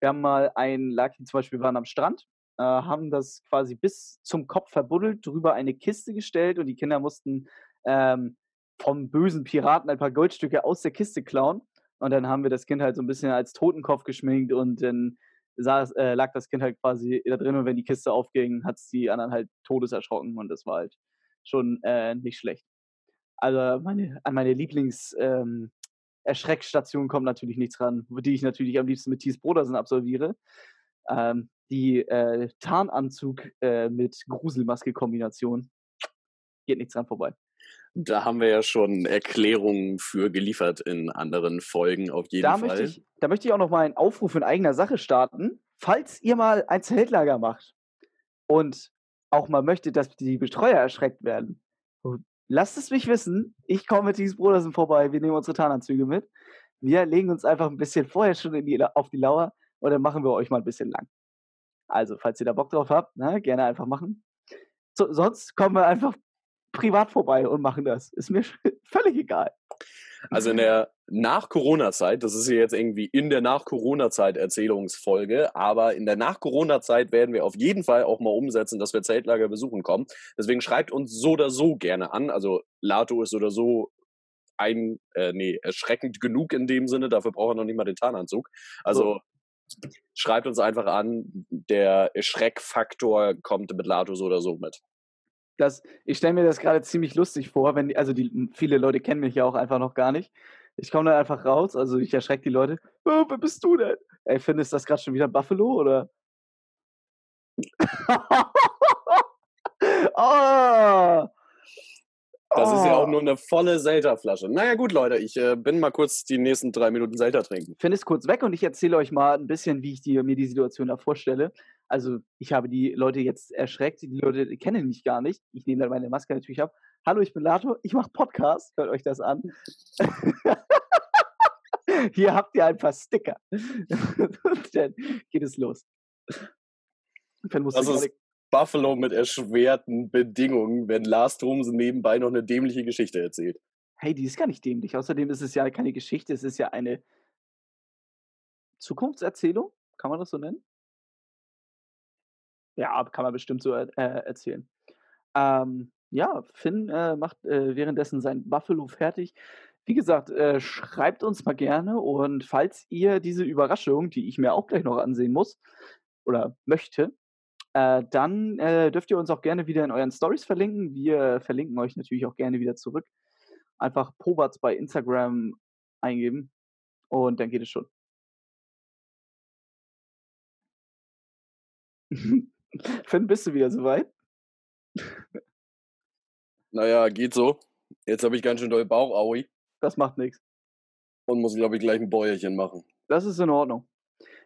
Wir haben mal ein Laki zum Beispiel, wir waren am Strand äh, haben das quasi bis zum Kopf verbuddelt, drüber eine Kiste gestellt und die Kinder mussten ähm, vom bösen Piraten ein paar Goldstücke aus der Kiste klauen. Und dann haben wir das Kind halt so ein bisschen als Totenkopf geschminkt und dann saß, äh, lag das Kind halt quasi da drin und wenn die Kiste aufging, hat es die anderen halt todeserschrocken und das war halt schon äh, nicht schlecht. Also meine, an meine Lieblings ähm, Erschreckstation kommt natürlich nichts ran, die ich natürlich am liebsten mit Thies Brodersen absolviere. Ähm, die äh, Tarnanzug äh, mit Gruselmaske-Kombination. Geht nichts dran vorbei. Da haben wir ja schon Erklärungen für geliefert in anderen Folgen auf jeden da Fall. Möchte ich, da möchte ich auch noch mal einen Aufruf in eigener Sache starten. Falls ihr mal ein Zeltlager macht und auch mal möchtet, dass die Betreuer erschreckt werden, lasst es mich wissen. Ich komme mit Thies Brodersen vorbei. Wir nehmen unsere Tarnanzüge mit. wir legen uns einfach ein bisschen vorher schon die, auf die Lauer und dann machen wir euch mal ein bisschen lang. Also, falls ihr da Bock drauf habt, ne, gerne einfach machen. So, sonst kommen wir einfach privat vorbei und machen das. Ist mir völlig egal. Also in der Nach-Corona-Zeit, das ist ja jetzt irgendwie in der Nach-Corona-Zeit Erzählungsfolge, aber in der Nach-Corona-Zeit werden wir auf jeden Fall auch mal umsetzen, dass wir Zeltlager besuchen kommen. Deswegen schreibt uns so oder so gerne an. Also Lato ist oder so ein, äh, nee, erschreckend genug in dem Sinne, dafür braucht er noch nicht mal den Tarnanzug. Also so. Schreibt uns einfach an, der Schreckfaktor kommt mit Lato so oder so mit das, ich stelle mir das gerade ziemlich lustig vor, wenn, also die, viele Leute kennen mich ja auch einfach noch gar nicht. Ich komme dann einfach raus, also ich erschrecke die Leute. Oh, wer bist du denn? Ey, findest du das gerade schon wieder Buffalo oder? oh, das oh. ist ja auch oh. nur eine volle Selta-Flasche. Naja, gut, Leute, ich äh, bin mal kurz die nächsten drei Minuten Selta trinken. Finde es kurz weg und ich erzähle euch mal ein bisschen, wie ich die, mir die Situation da vorstelle. Also, ich habe die Leute jetzt erschreckt. Die Leute die kennen mich gar nicht. Ich nehme dann meine Maske natürlich ab. Hallo, ich bin Lato. Ich mache Podcast. Hört euch das an. Hier habt ihr ein paar Sticker. dann geht es los. Dann muss das ist Buffalo mit erschwerten Bedingungen, wenn Lars Thomsen nebenbei noch eine dämliche Geschichte erzählt. Hey, die ist gar nicht dämlich. Außerdem ist es ja keine Geschichte, es ist ja eine Zukunftserzählung. Kann man das so nennen? Ja, kann man bestimmt so äh, erzählen. Ähm, ja, Finn äh, macht äh, währenddessen sein Buffalo fertig. Wie gesagt, äh, schreibt uns mal gerne und falls ihr diese Überraschung, die ich mir auch gleich noch ansehen muss oder möchte, äh, dann äh, dürft ihr uns auch gerne wieder in euren Stories verlinken. Wir verlinken euch natürlich auch gerne wieder zurück. Einfach Pobatz bei Instagram eingeben und dann geht es schon. Finn, bist du wieder soweit? Naja, geht so. Jetzt habe ich ganz schön doll Bauch, Aui. Das macht nichts. Und muss, glaube ich, gleich ein Bäuerchen machen. Das ist in Ordnung.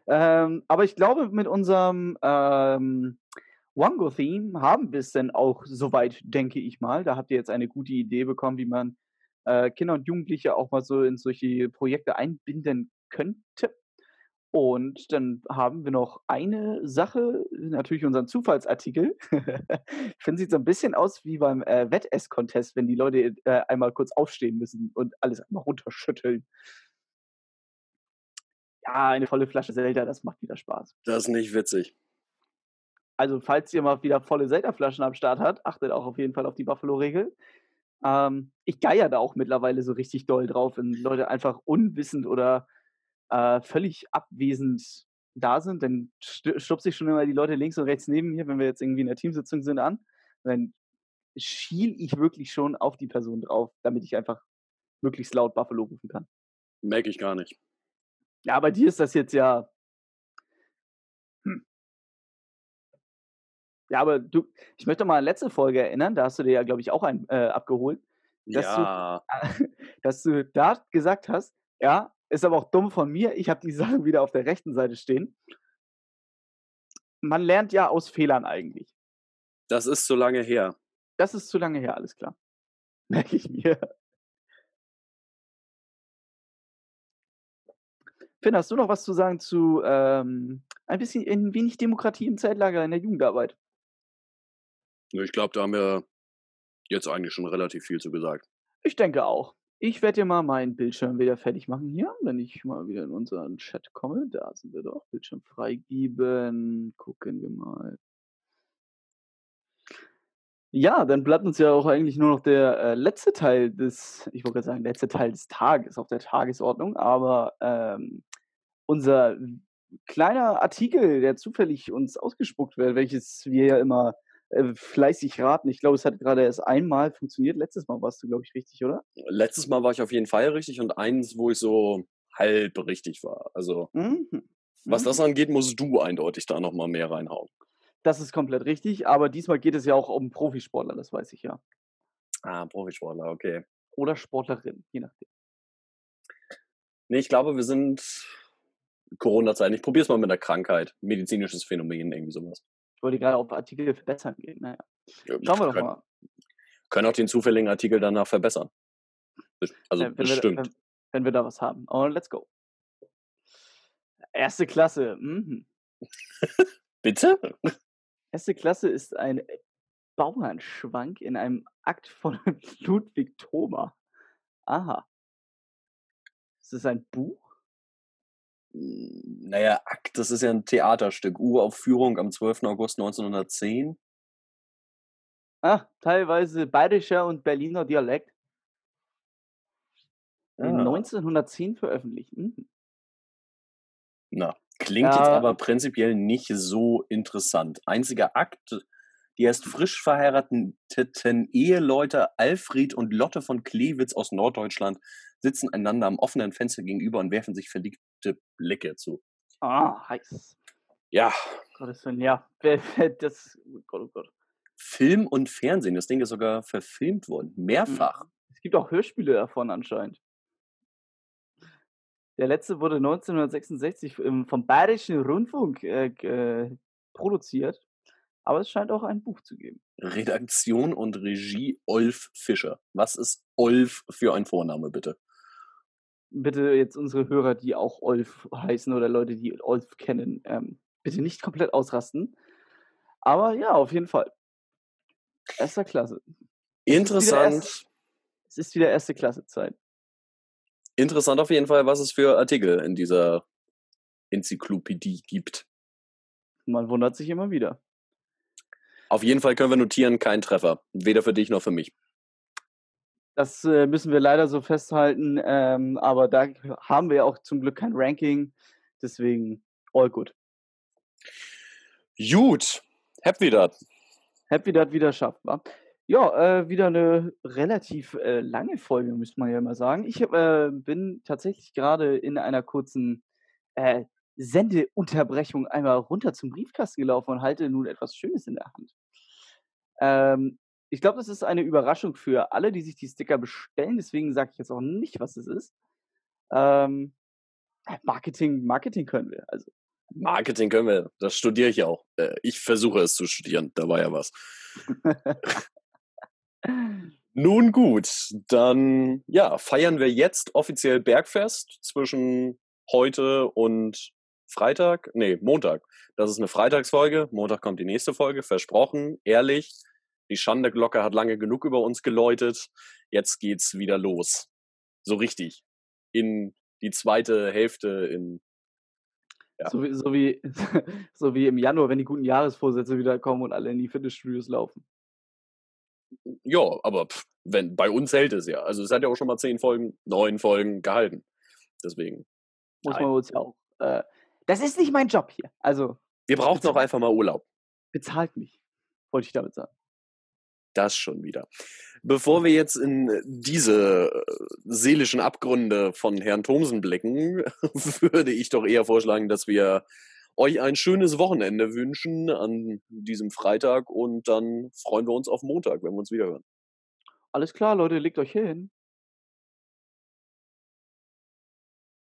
Ähm, aber ich glaube, mit unserem ähm, Wango-Theme haben wir es denn auch soweit, denke ich mal. Da habt ihr jetzt eine gute Idee bekommen, wie man äh, Kinder und Jugendliche auch mal so in solche Projekte einbinden könnte. Und dann haben wir noch eine Sache, natürlich unseren Zufallsartikel. ich finde, sieht so ein bisschen aus wie beim äh, Wettess-Contest, wenn die Leute äh, einmal kurz aufstehen müssen und alles einmal runterschütteln. Ja, eine volle Flasche Zelda, das macht wieder Spaß. Das ist nicht witzig. Also, falls ihr mal wieder volle Zelda-Flaschen am Start habt, achtet auch auf jeden Fall auf die Buffalo-Regel. Ähm, ich geier da auch mittlerweile so richtig doll drauf, wenn Leute einfach unwissend oder äh, völlig abwesend da sind. Dann stupse ich schon immer die Leute links und rechts neben mir, wenn wir jetzt irgendwie in der Teamsitzung sind, an. dann schiel ich wirklich schon auf die Person drauf, damit ich einfach möglichst laut Buffalo rufen kann. Merke ich gar nicht. Ja, bei dir ist das jetzt ja. Hm. Ja, aber du, ich möchte mal an letzte Folge erinnern, da hast du dir ja, glaube ich, auch einen äh, abgeholt, dass, ja. du, dass du da gesagt hast, ja, ist aber auch dumm von mir, ich habe die Sachen wieder auf der rechten Seite stehen. Man lernt ja aus Fehlern eigentlich. Das ist zu lange her. Das ist zu lange her, alles klar. Merke ich mir. Finn, hast du noch was zu sagen zu ähm, ein bisschen ein wenig Demokratie im Zeitlager in der Jugendarbeit? Ich glaube, da haben wir jetzt eigentlich schon relativ viel zu gesagt. Ich denke auch. Ich werde dir mal meinen Bildschirm wieder fertig machen hier, wenn ich mal wieder in unseren Chat komme. Da sind wir doch. Bildschirm freigeben. Gucken wir mal. Ja, dann bleibt uns ja auch eigentlich nur noch der äh, letzte Teil des, ich wollte gerade sagen, letzte Teil des Tages auf der Tagesordnung, aber ähm, unser kleiner Artikel, der zufällig uns ausgespuckt wird, welches wir ja immer äh, fleißig raten. Ich glaube, es hat gerade erst einmal funktioniert. Letztes Mal warst du, glaube ich, richtig, oder? Letztes Mal war ich auf jeden Fall richtig und eins, wo ich so halb richtig war. Also, mhm. was das mhm. angeht, musst du eindeutig da nochmal mehr reinhauen. Das ist komplett richtig, aber diesmal geht es ja auch um Profisportler, das weiß ich ja. Ah, Profisportler, okay. Oder Sportlerin, je nachdem. Nee, ich glaube, wir sind Corona-Zeit. Ich probiere es mal mit einer Krankheit. Medizinisches Phänomen, irgendwie sowas. Ich wollte gerade auf Artikel verbessern gehen. Naja. Schauen wir doch können, mal. Können auch den zufälligen Artikel danach verbessern. Also ja, bestimmt. wenn wir da was haben. Und let's go. Erste Klasse. Mhm. Bitte? Erste Klasse ist ein Bauernschwank in einem Akt von Ludwig Thoma. Aha. Ist das ein Buch? Naja, Akt, das ist ja ein Theaterstück. Uraufführung am 12. August 1910. Ah, teilweise bayerischer und Berliner Dialekt. In Ah. 1910 veröffentlicht. Mhm. Na, klingt jetzt Ja. aber prinzipiell nicht so interessant. Einziger Akt, die erst frisch verheirateten Eheleute Alfred und Lotte von Klewitz aus Norddeutschland sitzen einander am offenen Fenster gegenüber und werfen sich verliebte Blicke zu. Ah, heiß. Ja, Gottes Willen, ja. Das, oh Gott, oh Gott. Film und Fernsehen, das Ding ist sogar verfilmt worden. Mehrfach. Es gibt auch Hörspiele davon anscheinend. Der letzte wurde 1966 im- vom Bayerischen Rundfunk äh, äh, produziert. Aber es scheint auch ein Buch zu geben. Redaktion und Regie Olf Fischer. Was ist Olf für ein Vorname, bitte? Bitte jetzt unsere Hörer, die auch Olf heißen oder Leute, die Olf kennen, ähm, bitte nicht komplett ausrasten. Aber ja, auf jeden Fall. Erster Klasse. Interessant. Es ist wieder erste Klasse Zeit. Interessant auf jeden Fall, was es für Artikel in dieser Enzyklopädie gibt. Man wundert sich immer wieder. Auf jeden Fall können wir notieren, kein Treffer. Weder für dich noch für mich. Das äh, müssen wir leider so festhalten. Ähm, aber da haben wir ja auch zum Glück kein Ranking. Deswegen all good. Gut, hab wieder. Happy, dass wieder schafft, wa? Ja, äh, wieder eine relativ äh, lange Folge, müsste man ja mal sagen. Ich äh, bin tatsächlich gerade in einer kurzen äh, Sendeunterbrechung einmal runter zum Briefkasten gelaufen und halte nun etwas Schönes in der Hand. Ähm, ich glaube, das ist eine Überraschung für alle, die sich die Sticker bestellen. Deswegen sage ich jetzt auch nicht, was es ist. Ähm, Marketing, Marketing können wir. Also Marketing können wir, das studiere ich ja auch. Äh, Ich versuche es zu studieren, da war ja was. Nun gut, dann ja, feiern wir jetzt offiziell Bergfest zwischen heute und Freitag. Nee, Montag. Das ist eine Freitagsfolge. Montag kommt die nächste Folge, versprochen, ehrlich. Die Schandeglocke hat lange genug über uns geläutet. Jetzt geht's wieder los. So richtig. In die zweite Hälfte in Ja. So, wie, so, wie, so wie im Januar, wenn die guten Jahresvorsätze wieder kommen und alle in die Fitnessstudios laufen. Ja, aber pff, wenn, bei uns hält es ja. Also es hat ja auch schon mal zehn Folgen, neun Folgen gehalten. Deswegen. Muss Nein. man uns ja auch. Äh, das ist nicht mein Job hier. Also Wir brauchen doch einfach mal Urlaub. bezahlt mich, wollte ich damit sagen. Das schon wieder. Bevor wir jetzt in diese äh, seelischen Abgründe von Herrn Thomsen blicken, würde ich doch eher vorschlagen, dass wir euch ein schönes Wochenende wünschen an diesem Freitag und dann freuen wir uns auf Montag, wenn wir uns wieder hören. Alles klar, Leute, legt euch hin.